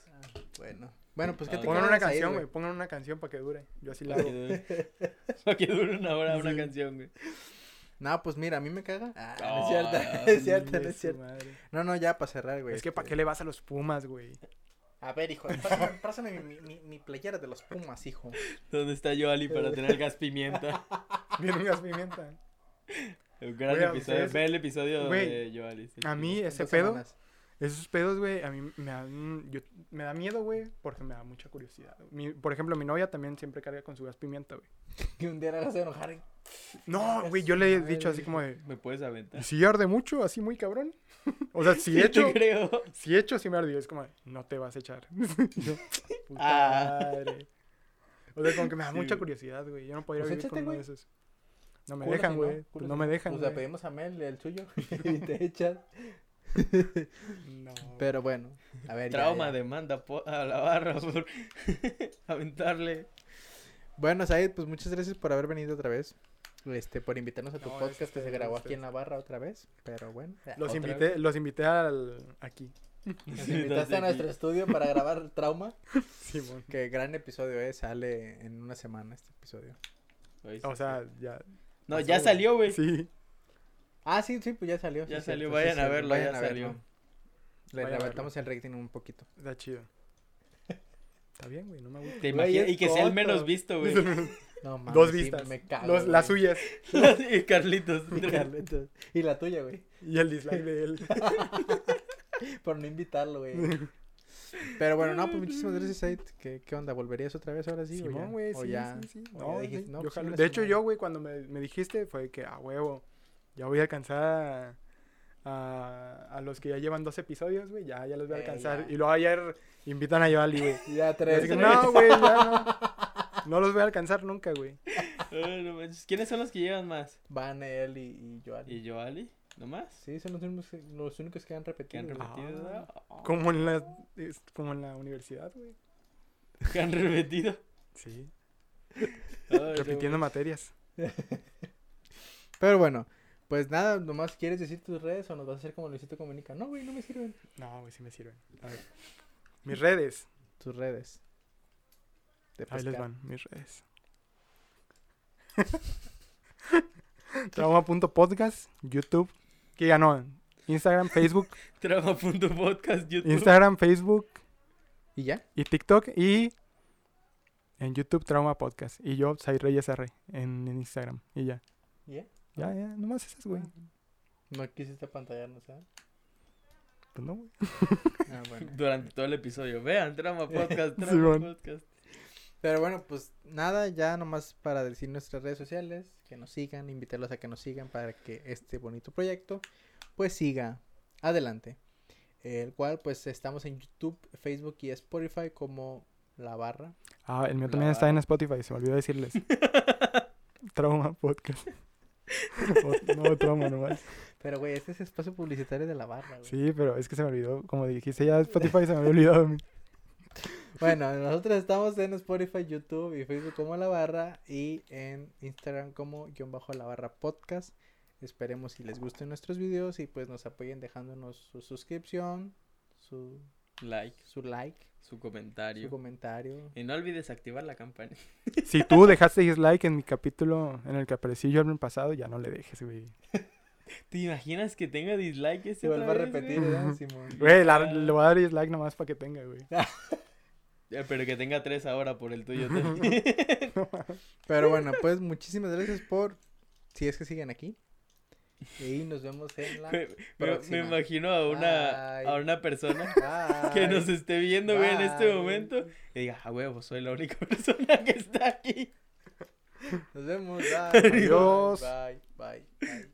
Bueno. Bueno, pues, ¿qué Ah, te Pongan una canción, güey. Pongan una canción para que dure. Yo así la hago. que para que dure una hora una canción, güey. No, pues mira, a mí me caga. Ah, no Ah, es cierto, no es cierto, no es cierto. madre. No, no, ya para cerrar, güey. Es que este, ¿para qué le vas a los Pumas, güey? A ver, hijo, pásame, pásame mi, mi, mi playera de los Pumas, hijo. ¿Dónde está Yoali para tener gas pimienta? Bien un gas pimienta. Un gran episodio. Ve el episodio Güey, de Yoali. sí. A mí ese pedo, semanas. esos pedos, güey, a mí me dan, yo, me da miedo, güey, porque me da mucha curiosidad. Mi- por ejemplo, mi novia también siempre carga con su gas pimienta, güey. Que un día la hagas enojar. y- No, güey, yo le he dicho así como de, ¿Me puedes aventar? ¿y si arde mucho, así muy cabrón? o sea, si Sí, he hecho, te creo. si he hecho, sí me ardió. Es como, de, no te vas a echar. Yo, Puta Ah. madre. O sea, como que me da Sí, mucha curiosidad, güey. Yo no podría Pues vivir con échate, uno de esos. No me dejan, si güey. no me dejan, Pues le güey. pedimos a Mel el suyo y te echas. No. Pero bueno, a ver. ya, Trauma ya. demanda a la barra por aventarle. Bueno, Said, pues muchas gracias por haber venido otra vez. Este, por invitarnos a tu No, podcast este, que se grabó aquí en la barra otra vez. Pero bueno. Los ¿Otra invité, los invité al aquí. nos invitaste a nuestro estudio para grabar Trauma. Simón. Que gran episodio es, sale en una semana este episodio. Sí, O sea, sí. ya. No, pasó, ya güey. salió, güey. Sí. Ah, sí, sí, pues ya salió. Ya sí, salió, cierto, vayan sí, a verlo, vayan ya a salió. verlo. Le levantamos el rating un poquito. Está chido. Está bien, güey, no me gusta. Te Güey, y que sea el menos visto, güey. No mames. Dos sí, vistas. me cago, Los- las suyas. y Carlitos. Carlitos. Y la tuya, güey. Y el dislike de él. Por no invitarlo, güey. Pero bueno, no, pues muchísimas gracias, Said. ¿Qué, ¿Qué onda? ¿Volverías otra vez ahora sí? o ya? Simón, güey, ¿O sí, ya? sí, sí. ya No, dijiste, sí, no, yo pues, jalo. chingue de su hecho, yo, güey, cuando me, me dijiste, fue que, a huevo, ya voy a alcanzar a, a, a los que ya llevan dos episodios, güey, ya, ya los voy a Eh, alcanzar. Y luego ayer invitan a Yoli, güey. Ya tres. que, tres. no, güey, ya no. No los voy a alcanzar nunca, güey. ¿Quiénes son los que llevan más? Van él y, y Joan. ¿Y Joali? ¿Nomás? Sí, son los únicos, que- los únicos que han ¿Que repetido. han güey. repetido? Ah. Ah. Como en la, es como en la universidad, güey. ¿Que han repetido? Sí, Ay, no repitiendo materias. Pero bueno, pues nada, nomás quieres decir tus redes o nos vas a hacer como Luisito Comunica. No, güey, no me sirven. No, güey, sí me sirven. A ver. Mis redes. Tus redes. De Ahí les van, mis redes. Trauma.podcast, YouTube, que ya no, Instagram, Facebook, YouTube. Instagram, Facebook ¿Y ya? y TikTok y en YouTube Trauma Podcast. Y yo, Sai Reyes R en, en Instagram. Y ya. ¿Y ya? Ya, ya, nomás esas, güey. No quisiste pantallarnos, ¿eh? Pues no, güey. Ah, bueno. Durante todo el episodio. Vean, Trama Podcast, Simón. Podcast. Pero bueno, pues nada, ya nomás para decir nuestras redes sociales, que nos sigan, invitarlos a que nos sigan para que este bonito proyecto pues siga adelante. El cual pues estamos en YouTube, Facebook y Spotify como La Barra. Ah, el mío La también está en. Spotify, se me olvidó decirles. Trauma Podcast. O- no, Trauma nomás. Pero güey, este es espacio publicitario de La Barra. güey. Sí, pero es que se me olvidó. Como dijiste ya Spotify, se me había olvidado. Bueno, nosotros estamos en Spotify, YouTube y Facebook como La Barra y en Instagram como guion bajo La Barra Podcast. Esperemos si les gusten nuestros videos y pues nos apoyen dejándonos su suscripción, su, Like, su like, su comentario. su comentario. Y no olvides activar la campana. Si tú dejaste dislike en mi capítulo en el que aparecí yo el pasado, ya no le dejes, güey. ¿Te imaginas que tenga dislike este Se vuelve a repetir, güey? ¿verdad, Simón? Güey, la- le voy a dar dislike nomás para que tenga, güey. Pero que tenga tres ahora por el tuyo también. Pero bueno, pues muchísimas gracias por si es que siguen aquí. Y nos vemos en la Me, me- próxima. me imagino a una, a una persona Bye. que nos esté viendo, güey, en este momento. Y diga, a huevo, soy la única persona que está aquí. Nos vemos. Bye. Adiós. Bye. Bye. Bye.